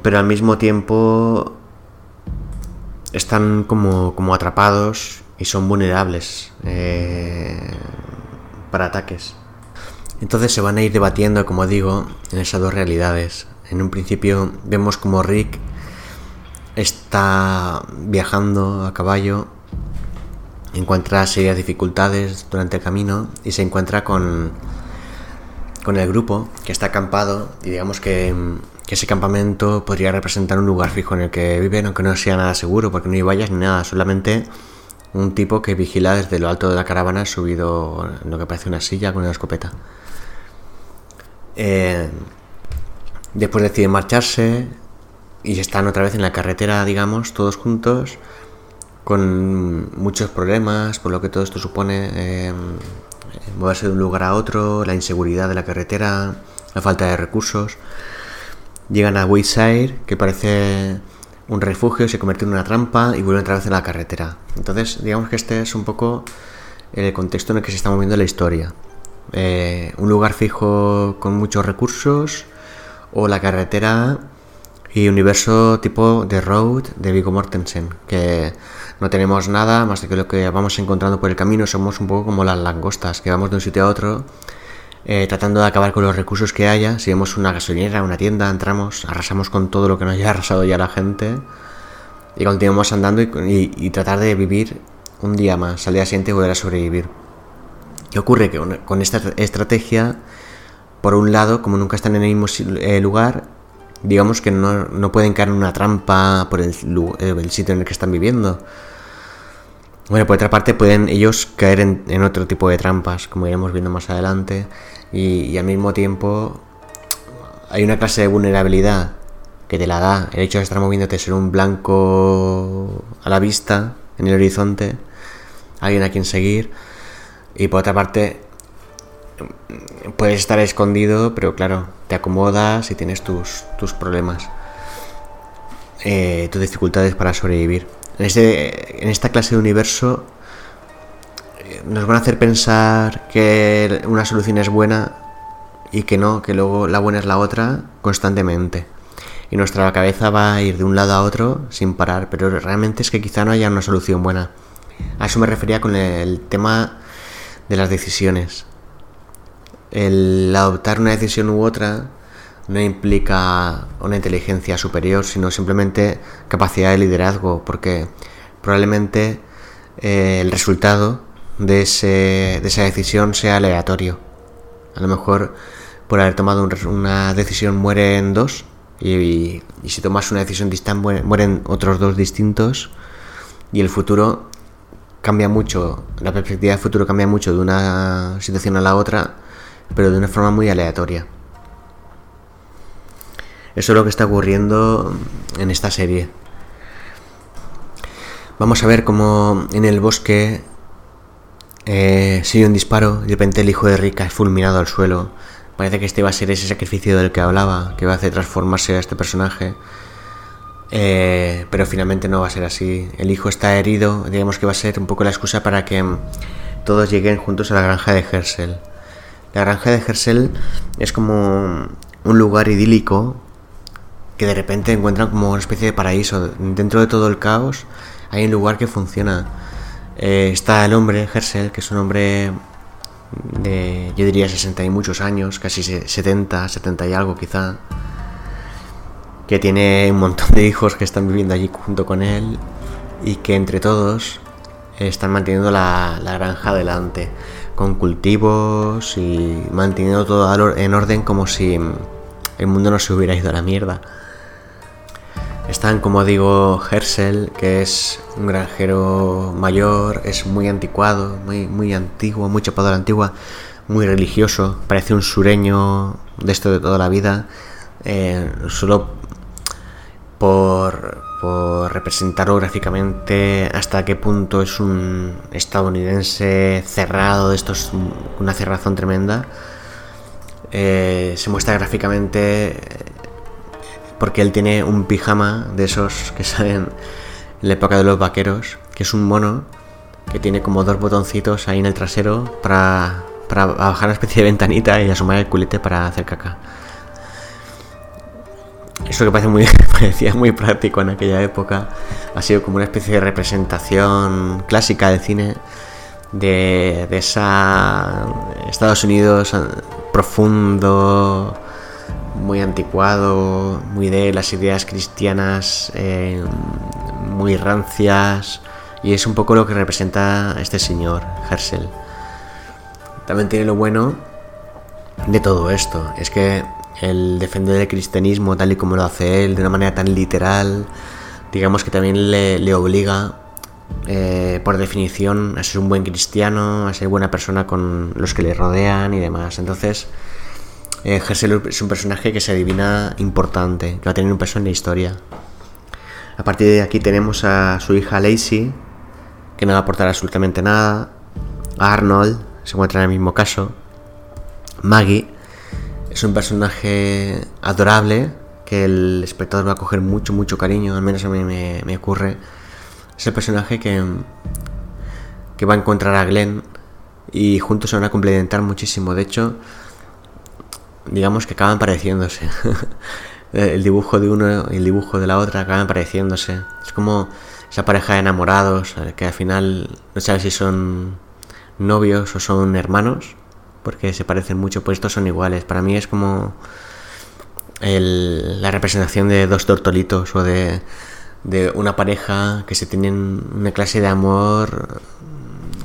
pero al mismo tiempo están como, como atrapados y son vulnerables eh, para ataques. Entonces se van a ir debatiendo, como digo, en esas dos realidades. En un principio vemos como Rick está viajando a caballo, encuentra serias dificultades durante el camino y se encuentra con, con el grupo que está acampado y digamos que, que, ese campamento podría representar un lugar fijo en el que viven, aunque no sea nada seguro porque no hay vallas ni nada, solamente un tipo que vigila desde lo alto de la caravana subido en lo que parece una silla con una escopeta. Eh, Después deciden marcharse y están otra vez en la carretera, digamos, todos juntos, con muchos problemas, por lo que todo esto supone em, moverse de un lugar a otro, la inseguridad de la carretera, la falta de recursos. Llegan a Wayside, que parece un refugio, se convierte en una trampa y vuelven otra vez en la carretera. Entonces, digamos que este es un poco el contexto en el que se está moviendo la historia. Eh, un lugar fijo con muchos recursos, o La carretera y universo tipo The Road de Vigo Mortensen, que no tenemos nada más de que lo que vamos encontrando por el camino, somos un poco como las langostas, que vamos de un sitio a otro eh, tratando de acabar con los recursos que haya. Si vemos una gasolinera, una tienda, entramos, arrasamos con todo lo que nos haya arrasado ya la gente y continuamos andando y, tratar de vivir un día más, al día siguiente volver a sobrevivir. ¿Qué ocurre? Que con esta estrategia por un lado, como nunca están en el mismo eh, lugar, digamos que no, pueden caer en una trampa por el, el, sitio en el que están viviendo. Bueno, por otra parte, pueden ellos caer en, otro tipo de trampas, como iremos viendo más adelante, y, al mismo tiempo hay una clase de vulnerabilidad que te la da el hecho de estar moviéndote, ser un blanco a la vista, en el horizonte, alguien a quien seguir, y por otra parte, puedes estar escondido, pero claro, te acomodas y tienes tus, tus problemas, eh, tus dificultades para sobrevivir. En, este, en esta clase de universo nos van a hacer pensar que una solución es buena y que no, que luego la buena es la otra constantemente. Y nuestra cabeza va a ir de un lado a otro sin parar, pero realmente es que quizá no haya una solución buena. A eso me refería con el tema de las decisiones el adoptar una decisión u otra no implica una inteligencia superior, sino simplemente capacidad de liderazgo, porque probablemente eh, el resultado de, ese, de esa decisión sea aleatorio. A lo mejor por haber tomado una decisión mueren dos y, si tomas una decisión distinta mueren otros dos distintos y el futuro cambia mucho, la perspectiva del futuro cambia mucho de una situación a la otra pero de una forma muy aleatoria. Eso es lo que está ocurriendo en esta serie. Vamos a ver cómo en el bosque eh, sigue un disparo de repente el hijo de Rick es fulminado al suelo. Parece que este va a ser ese sacrificio del que hablaba, que va a hacer transformarse a este personaje. Eh, pero finalmente no va a ser así. El hijo está herido, digamos que va a ser un poco la excusa para que mm, todos lleguen juntos a la granja de Hersel. La granja de Hersel es como un lugar idílico que de repente encuentran como una especie de paraíso. Dentro de todo el caos hay un lugar que funciona. Eh, está el hombre, Hersel, que es un hombre de, yo diría, 60 y muchos años, casi 70, 70 y algo quizá, que tiene un montón de hijos que están viviendo allí junto con él y que entre todos están manteniendo la, la granja adelante, con cultivos y manteniendo todo en orden como si el mundo no se hubiera ido a la mierda. Están, como digo, Hersel, que es un granjero mayor, es muy anticuado, muy, muy antiguo, muy chapado a la antigua, muy religioso, parece un sureño de esto de toda la vida, eh, solo por, por representarlo gráficamente hasta qué punto es un estadounidense cerrado, de estos, una cerrazón tremenda. Eh, se muestra gráficamente porque él tiene un pijama de esos que salen en la época de los vaqueros, que es un mono que tiene como dos botoncitos ahí en el trasero para, para bajar una especie de ventanita y asomar el culete para hacer caca. Eso que parece muy, parecía muy práctico en aquella época ha sido como una especie de representación clásica del cine de, de esa Estados Unidos profundo, muy anticuado, muy de las ideas cristianas, eh, muy rancias, y es un poco lo que representa este señor, Hersel. También tiene lo bueno de todo esto, es que el defender el cristianismo tal y como lo hace él, de una manera tan literal, digamos que también le, obliga, eh, por definición, a ser un buen cristiano, a ser buena persona con los que le rodean y demás. Entonces, eh, es un personaje que se adivina importante, que va a tener un peso en la historia. A partir de aquí tenemos a su hija Lacey, que no va a aportar absolutamente nada. Arnold, se encuentra en el mismo caso. Maggie, es un personaje adorable, que el espectador va a coger mucho, mucho cariño, al menos a mí me, me ocurre. Es el personaje que, que va a encontrar a Glenn y juntos se van a complementar muchísimo. De hecho, digamos que acaban pareciéndose. el dibujo de uno y el dibujo de la otra acaban pareciéndose. Es como esa pareja de enamorados eh, que al final no sabes si son novios o son hermanos, porque se parecen mucho, pues estos son iguales. Para mí es como la representación de dos tortolitos o de, de una pareja que se tienen una clase de amor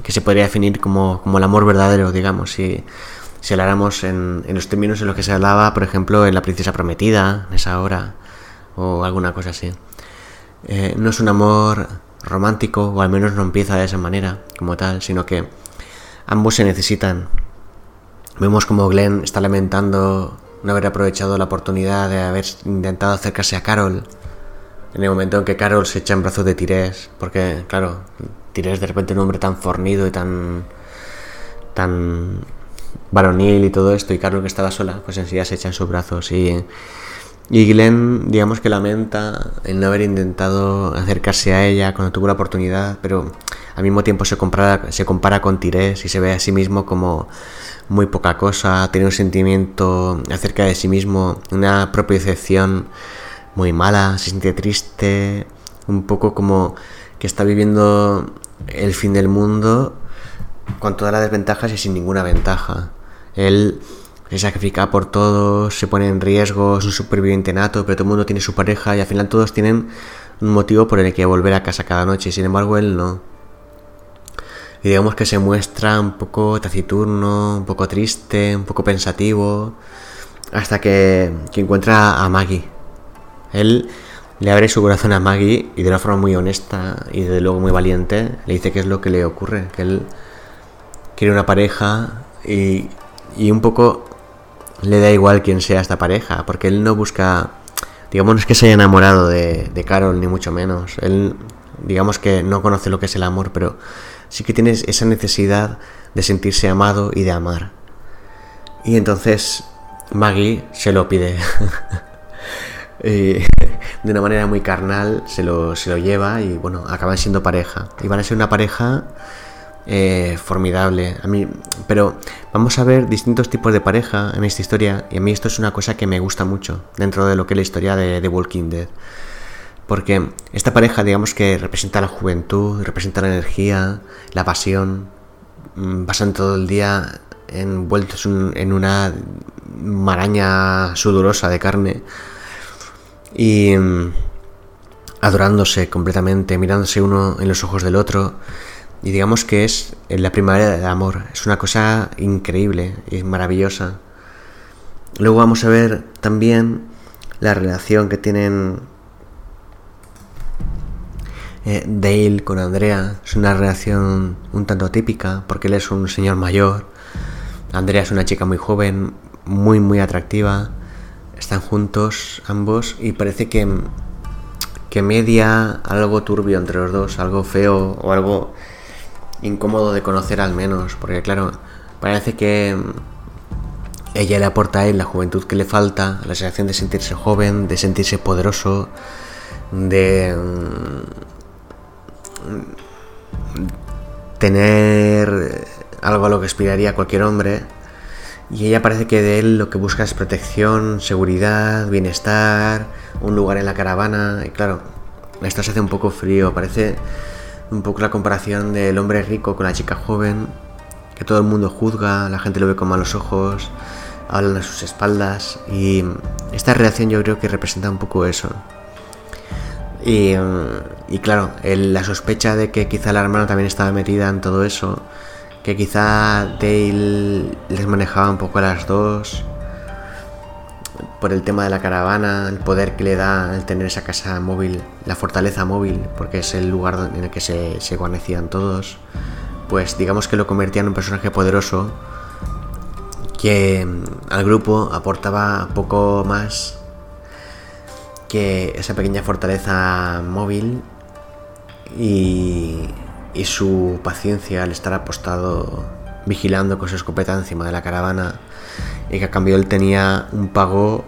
que se podría definir como, como el amor verdadero, digamos. Y si habláramos en, los términos en los que se hablaba, por ejemplo, en La Princesa Prometida, en esa hora, o alguna cosa así. Eh, no es un amor romántico, o al menos no empieza de esa manera, como tal, sino que ambos se necesitan. Vemos como Glenn está lamentando no haber aprovechado la oportunidad de haber intentado acercarse a Carol en el momento en que Carol se echa en brazos de Tires, porque, claro, Tires de repente un hombre tan fornido y tan. tan varonil y todo esto, y Carlos que estaba sola, pues enseguida se echa en sus brazos y, y Glenn, digamos que lamenta el no haber intentado acercarse a ella cuando tuvo la oportunidad, pero al mismo tiempo se compara, se compara con Tires y se ve a sí mismo como muy poca cosa, tiene un sentimiento acerca de sí mismo, una propia decepción muy mala, se siente triste, un poco como que está viviendo el fin del mundo con todas las desventajas y sin ninguna ventaja. Él se sacrifica por todos, se pone en riesgo, es un superviviente nato, pero todo el mundo tiene su pareja y al final todos tienen un motivo por el que volver a casa cada noche, sin embargo él no. Y digamos que se muestra un poco taciturno, un poco triste, un poco pensativo, hasta que, que encuentra a Maggie. Él le abre su corazón a Maggie y de una forma muy honesta y desde luego muy valiente le dice qué es lo que le ocurre, que él quiere una pareja y y un poco le da igual quién sea esta pareja, porque él no busca, digamos, no es que se haya enamorado de, Carol, ni mucho menos. Él, digamos que no conoce lo que es el amor, pero sí que tiene esa necesidad de sentirse amado y de amar. Y entonces Maggie se lo pide. y de una manera muy carnal se lo, se lo lleva y bueno, acaban siendo pareja. Y van a ser una pareja eh, formidable. A mí, pero vamos a ver distintos tipos de pareja en esta historia y a mí esto es una cosa que me gusta mucho dentro de lo que es la historia de The Walking Dead. Porque esta pareja, digamos que representa la juventud, representa la energía, la pasión, mm, pasan todo el día envueltos en una maraña sudorosa de carne y mm, adorándose completamente, mirándose uno en los ojos del otro y digamos que es la primavera del amor. Es una cosa increíble y maravillosa. Luego vamos a ver también la relación que tienen eh, Dale con Andrea. Es una relación un tanto típica porque él es un señor mayor. Andrea es una chica muy joven, muy muy atractiva. Están juntos ambos y parece que, que media algo turbio entre los dos, algo feo o algo incómodo de conocer al menos, porque claro, parece que ella le aporta a él la juventud que le falta, la sensación de sentirse joven, de sentirse poderoso, de mm, tener algo a lo que aspiraría cualquier hombre. Y ella parece que de él lo que busca es protección, seguridad, bienestar, un lugar en la caravana. Y claro, esto se hace un poco frío, parece un poco la comparación del hombre rico con la chica joven, que todo el mundo juzga, la gente lo ve con malos ojos, hablan a sus espaldas y esta reacción yo creo que representa un poco eso. Y, claro, la sospecha de que quizá la hermana también estaba metida en todo eso, que quizá Dale les manejaba un poco a las dos, por el tema de la caravana, el poder que le da el tener esa casa móvil, la fortaleza móvil, porque es el lugar en el que se, se guarnecían todos, pues digamos que lo convertía en un personaje poderoso que mm, al grupo aportaba poco más que esa pequeña fortaleza móvil y, y su paciencia al estar apostado vigilando con su escopeta encima de la caravana y que a cambio él tenía un pago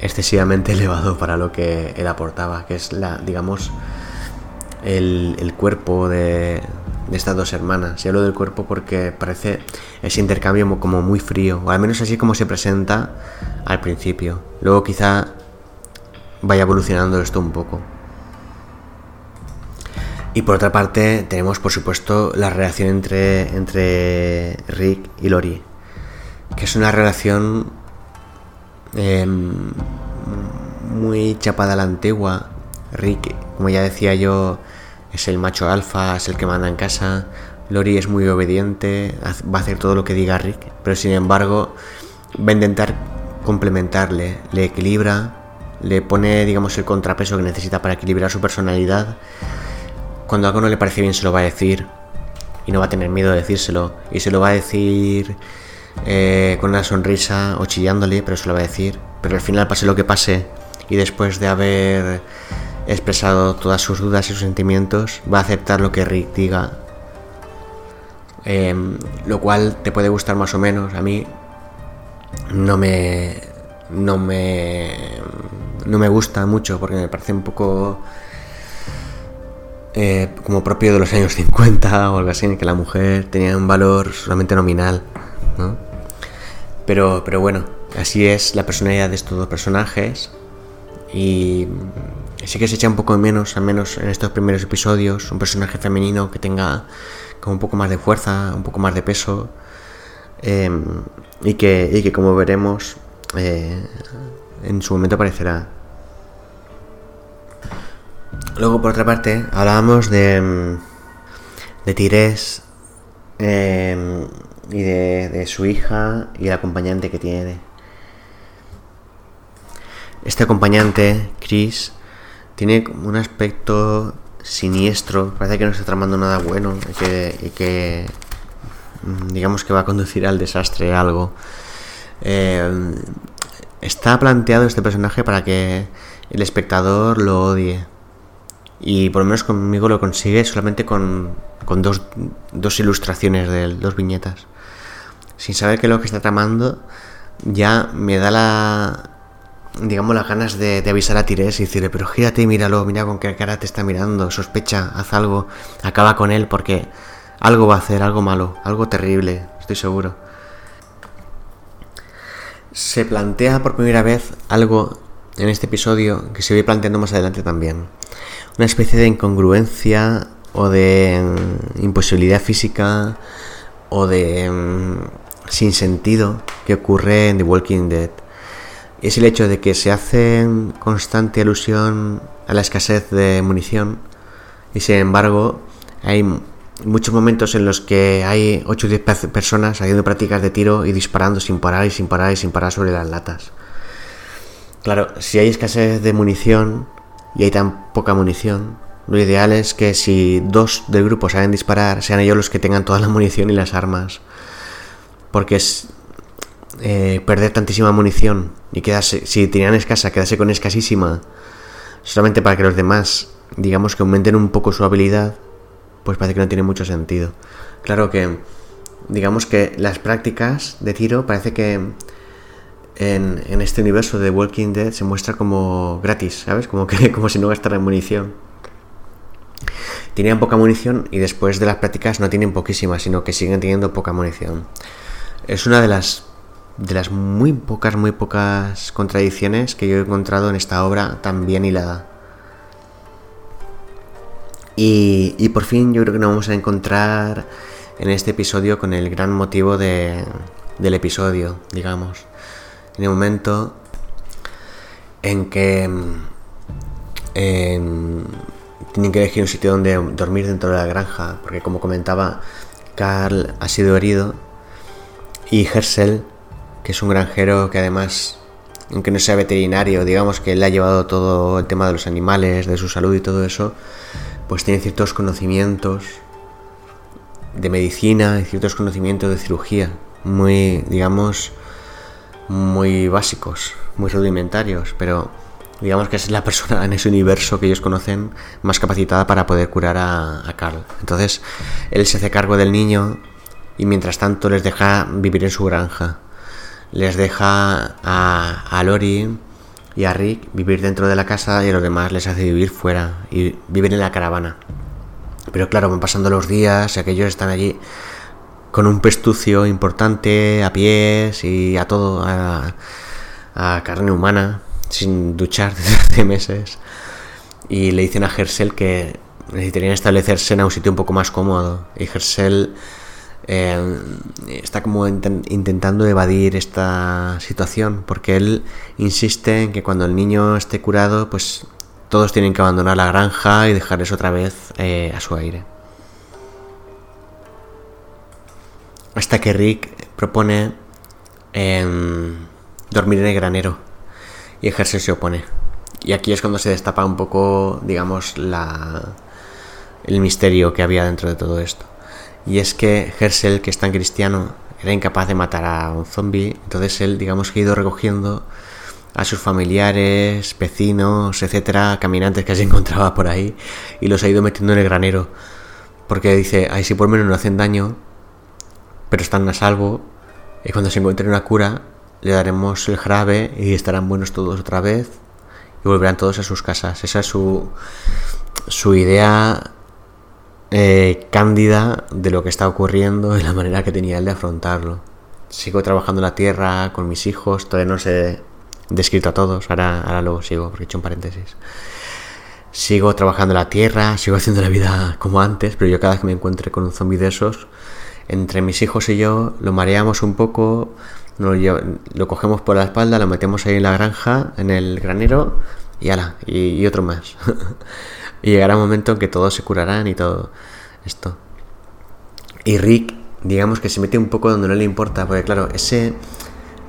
excesivamente elevado para lo que él aportaba, que es la, digamos, el, cuerpo de, estas dos hermanas. Y hablo del cuerpo porque parece ese intercambio como muy frío, o al menos así como se presenta al principio. Luego quizá vaya evolucionando esto un poco. Y por otra parte tenemos por supuesto la relación entre, entre Rick y Lori, que es una relación Em, muy chapada a la antigua. Rick, como ya decía yo, es el macho alfa, es el que manda en casa. Lori es muy obediente, va a hacer todo lo que diga Rick, pero sin embargo va a intentar complementarle, le equilibra, le pone, digamos, el contrapeso que necesita para equilibrar su personalidad. Cuando algo no le parece bien se lo va a decir y no va a tener miedo de decírselo y se lo va a decir eh, con una sonrisa o chillándole, pero se lo va a decir. Pero al final, pase lo que pase, y después de haber expresado todas sus dudas y sus sentimientos, va a aceptar lo que Rick diga. Em, lo cual te puede gustar más o menos. A mí no me. No me. No me gusta mucho porque me parece un poco. Eh, como propio de los años 50 o algo así, en que la mujer tenía un valor solamente nominal, ¿no? Pero, pero bueno, así es la personalidad de estos dos personajes. Y sí que se echa un poco de menos, al menos en estos primeros episodios, un personaje femenino que tenga como un poco más de fuerza, un poco más de peso. Em, y, que, y que como veremos, eh, en su momento aparecerá. Luego, por otra parte, hablábamos de, de Tires. Eh, y de, su hija y el acompañante que tiene. Este acompañante, Chris, tiene un aspecto siniestro, parece que no está tramando nada bueno y que, mm, digamos que va a conducir al desastre algo. Eh, está planteado este personaje para que el espectador lo odie. Y por lo menos conmigo lo consigue solamente con, con dos, dos ilustraciones de él, dos viñetas sin saber qué es lo que está tramando, ya me da la, digamos, las ganas de, avisar a Tires y decirle, pero gírate y míralo, mira con qué cara te está mirando, sospecha, haz algo, acaba con él porque algo va a hacer, algo malo, algo terrible, estoy seguro. Se plantea por primera vez algo en este episodio que se voy planteando más adelante también. Una especie de incongruencia o de mm, imposibilidad física o de mm, sin sentido que ocurre en The Walking Dead. Es el hecho de que se hace constante alusión a la escasez de munición y sin embargo hay muchos momentos en los que hay 8 o 10 personas haciendo prácticas de tiro y disparando sin parar y sin parar y sin parar sobre las latas. Claro, si hay escasez de munición y hay tan poca munición, lo ideal es que si dos del grupo saben disparar, sean ellos los que tengan toda la munición y las armas. Porque es eh, perder tantísima munición y quedarse, si tenían escasa, quedarse con escasísima, solamente para que los demás, digamos que aumenten un poco su habilidad, pues parece que no tiene mucho sentido. Claro que, digamos que las prácticas de tiro parece que en, este universo de Walking Dead se muestra como gratis, ¿sabes? Como, que, como si no gastaran munición. Tenían poca munición y después de las prácticas no tienen poquísima, sino que siguen teniendo poca munición. Es una de las de las muy pocas, muy pocas contradicciones que yo he encontrado en esta obra tan bien hilada. Y, y por fin yo creo que nos vamos a encontrar en este episodio con el gran motivo de, del episodio, digamos en el momento en que tienen que elegir un sitio donde dormir dentro de la granja, porque como comentaba, Carl ha sido herido y Hersel, que es un granjero que además, aunque no sea veterinario, digamos que él ha llevado todo el tema de los animales, de su salud y todo eso, pues tiene ciertos conocimientos de medicina y ciertos conocimientos de cirugía, muy, digamos, muy básicos, muy rudimentarios, pero digamos que es la persona en ese universo que ellos conocen más capacitada para poder curar a, Carl. Entonces, él se hace cargo del niño y mientras tanto les deja vivir en su granja. Les deja a, a Lori y a Rick vivir dentro de la casa y a los demás les hace vivir fuera y viven en la caravana. Pero claro, van pasando los días y aquellos están allí con un pestucio importante a pies y a todo, a, carne humana, sin duchar desde hace meses. Y le dicen a Gersel que necesitarían establecerse en un sitio un poco más cómodo. Y Gersel eh, está como intentando evadir esta situación, porque él insiste en que cuando el niño esté curado, pues todos tienen que abandonar la granja y dejarles otra vez eh, a su aire. Hasta que Rick propone em, dormir en el granero y Herschel se opone. Y aquí es cuando se destapa un poco, digamos, la, el misterio que había dentro de todo esto. Y es que Herschel, que es tan cristiano, era incapaz de matar a un zombie. Entonces él, digamos que ha ido recogiendo a sus familiares, vecinos, etcétera, caminantes que se encontraba por ahí, y los ha ido metiendo en el granero. Porque dice, ay, si por menos no hacen daño, pero están a salvo y cuando se encuentre una cura le daremos el jarabe y estarán buenos todos otra vez y volverán todos a sus casas. Esa es su, su idea eh, cándida de lo que está ocurriendo y la manera que tenía él de afrontarlo. Sigo trabajando en la tierra con mis hijos, todavía no he descrito a todos, ahora, ahora luego sigo, porque he hecho un paréntesis. Sigo trabajando en la tierra, sigo haciendo la vida como antes, pero yo cada vez que me encuentre con un zombie de esos, entre mis hijos y yo lo mareamos un poco, lo, cogemos por la espalda, lo metemos ahí en la granja, en el granero y ala, y, otro más. y llegará un momento en que todos se curarán y todo esto. Y Rick, digamos que se mete un poco donde no le importa, porque claro, ese,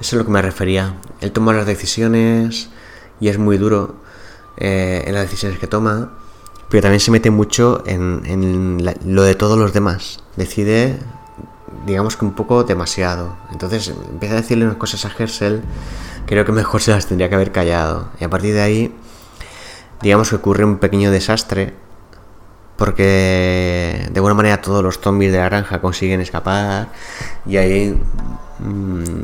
es lo que me refería. Él toma las decisiones y es muy duro eh, en las decisiones que toma, pero también se mete mucho en, lo de todos los demás. Decide digamos que un poco demasiado. Entonces empieza a decirle unas cosas a Hersel, creo que mejor se las tendría que haber callado. Y a partir de ahí, digamos que ocurre un pequeño desastre, porque de alguna manera todos los zombies de la granja consiguen escapar y hay mm,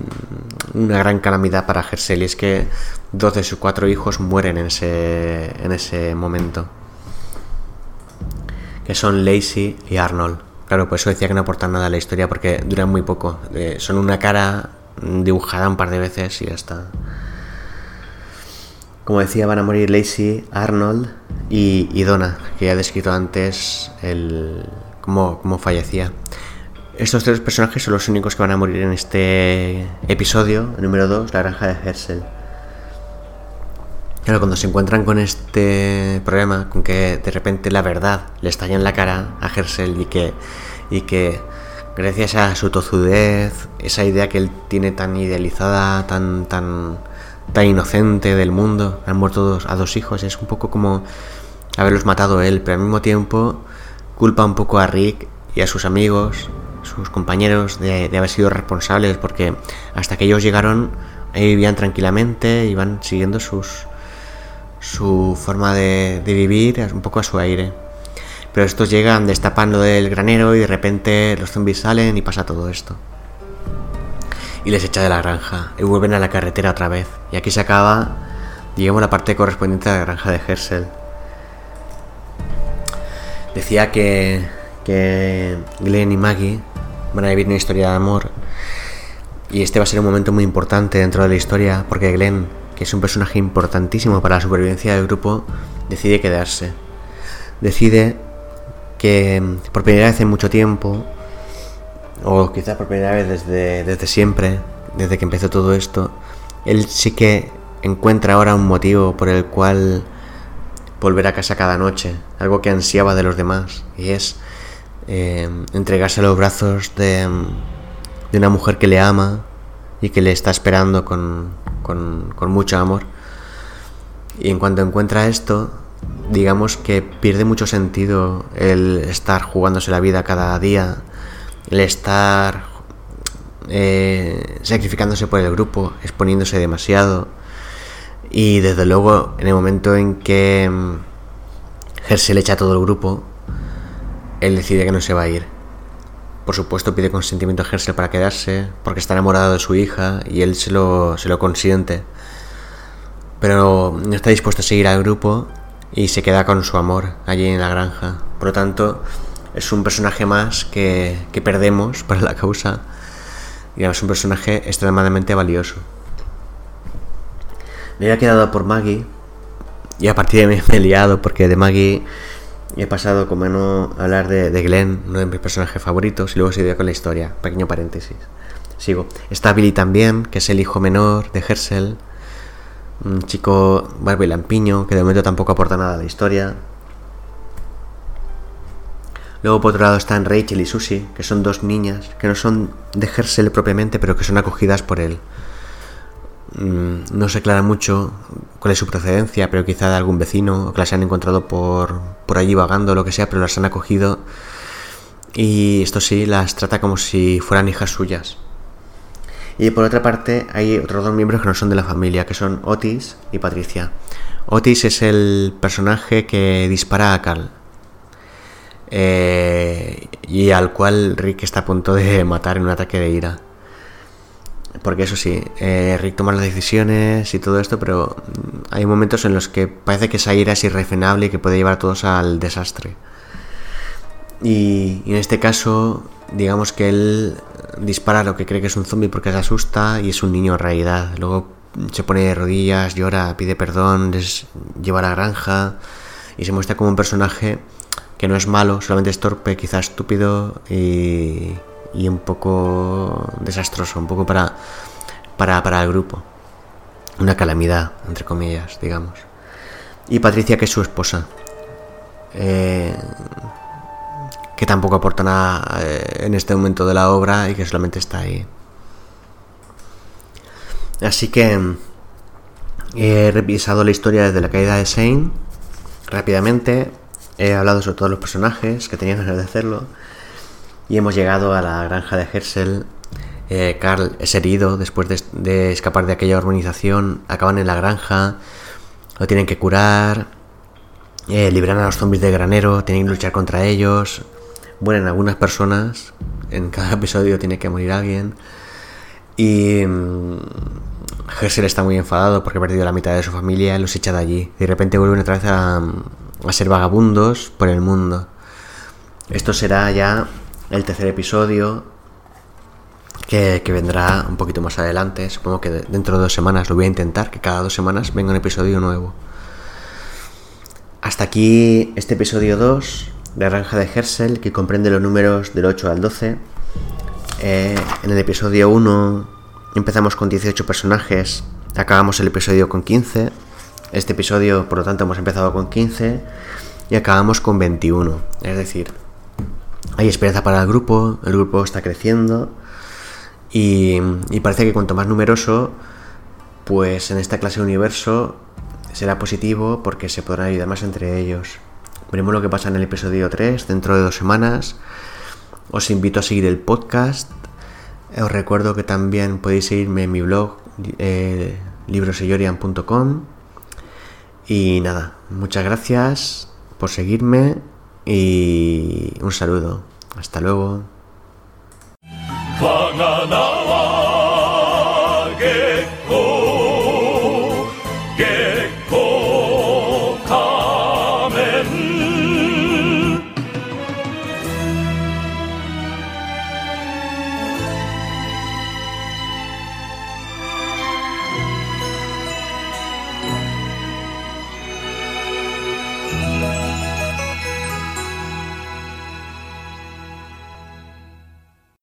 una gran calamidad para Herschel y es que dos de sus cuatro hijos mueren en ese, en ese momento. Que son Lacey y Arnold. Claro, por eso decía que no aportan nada a la historia porque duran muy poco. Eh, son una cara dibujada un par de veces y ya está. Como decía, van a morir Lacey, Arnold y, Donna, que ya he descrito antes el, cómo, cómo fallecía. Estos tres personajes son los únicos que van a morir en este episodio, número 2, la granja de Herschel. Claro, cuando se encuentran con este problema, con que de repente la verdad le estalla en la cara a Herschel y que, y que gracias a su tozudez, esa idea que él tiene tan idealizada, tan, tan, tan inocente del mundo, han muerto a dos hijos, es un poco como haberlos matado él, pero al mismo tiempo culpa un poco a Rick y a sus amigos, sus compañeros, de, de haber sido responsables, porque hasta que ellos llegaron, ahí vivían tranquilamente, iban siguiendo sus su forma de, vivir un poco a su aire. Pero estos llegan destapando el granero y de repente los zombies salen y pasa todo esto. Y les echa de la granja y vuelven a la carretera otra vez. Y aquí se acaba, digamos, la parte correspondiente a la granja de Hersel. Decía que, que Glenn y Maggie van a vivir una historia de amor. Y este va a ser un momento muy importante dentro de la historia porque Glenn que es un personaje importantísimo para la supervivencia del grupo, decide quedarse. Decide que por primera vez en mucho tiempo, o quizás por primera vez desde, desde siempre, desde que empezó todo esto, él sí que encuentra ahora un motivo por el cual volver a casa cada noche, algo que ansiaba de los demás, y es eh, entregarse a los brazos de, de una mujer que le ama y que le está esperando con, con, mucho amor. Y en cuanto encuentra esto, digamos que pierde mucho sentido el estar jugándose la vida cada día, el estar eh, sacrificándose por el grupo, exponiéndose demasiado. Y desde luego, en el momento en que le echa a todo el grupo, él decide que no se va a ir. Por supuesto pide consentimiento a Hersel para quedarse, porque está enamorado de su hija y él se lo, se lo consiente. Pero no está dispuesto a seguir al grupo y se queda con su amor allí en la granja. Por lo tanto, es un personaje más que, que perdemos para la causa. Y es un personaje extremadamente valioso. Me había quedado por Maggie. Y a partir de ahí me he liado porque de Maggie he pasado como no hablar de, de, Glenn, uno de mis personajes favoritos, y luego seguido con la historia. Pequeño paréntesis. Sigo. Está Billy también, que es el hijo menor de Herschel. Un chico barbo y lampiño, que de momento tampoco aporta nada a la historia. Luego por otro lado están Rachel y Susie, que son dos niñas, que no son de Herschel propiamente, pero que son acogidas por él. Mm, no se aclara mucho cuál es su procedencia, pero quizá de algún vecino, o que las han encontrado por, por allí vagando, lo que sea, pero las han acogido. Y esto sí, las trata como si fueran hijas suyas. Y por otra parte, hay otros dos miembros que no son de la familia, que son Otis y Patricia. Otis es el personaje que dispara a Carl. Eh, y al cual Rick está a punto de matar en un ataque de ira. Porque eso sí, eh, Rick toma las decisiones y todo esto, pero mm, hay momentos en los que parece que esa ira es irrefrenable y que puede llevar a todos al desastre. Y, en este caso, digamos que él dispara lo que cree que es un zombie porque se asusta y es un niño en realidad. Luego se pone de rodillas, llora, pide perdón, les lleva a la granja y se muestra como un personaje que no es malo, solamente es torpe, quizás estúpido y, un poco desastroso, un poco para, para, el grupo. Una calamidad, entre comillas, digamos. Y Patricia, que es su esposa. Eh, que tampoco aporta nada eh, en este momento de la obra y que solamente está ahí. Así que he revisado la historia desde la caída de Shane rápidamente. He hablado sobre todos los personajes que tenían ganas de hacerlo. Y hemos llegado a la granja de Hersel. Eh, Carl es herido después de, escapar de aquella urbanización. Acaban en la granja. Lo tienen que curar. Eh, liberan a los zombies de granero. Tienen que luchar contra ellos. Mueren algunas personas. En cada episodio tiene que morir alguien. Y mm, Gersel está muy enfadado porque ha perdido la mitad de su familia los echa de allí. De repente vuelven otra vez a, a ser vagabundos por el mundo. Esto será ya el tercer episodio que, vendrá un poquito más adelante. Supongo que dentro de dos semanas lo voy a intentar, que cada dos semanas venga un episodio nuevo. Hasta aquí este episodio 2 de Granja de Hersel, que comprende los números del 8 al 12. Eh, en el episodio 1 empezamos con 18 personajes, acabamos el episodio con 15. Este episodio, por lo tanto, hemos empezado con 15 y acabamos con 21. Es decir, hay esperanza para el grupo, el grupo está creciendo y, parece que cuanto más numeroso, pues en esta clase de universo será positivo porque se podrán ayudar más entre ellos. Veremos lo que pasa en el episodio 3 dentro de dos semanas. Os invito a seguir el podcast. Os recuerdo que también podéis seguirme en mi blog eh, librosellorian.com. Y nada, muchas gracias por seguirme y un saludo. Hasta luego.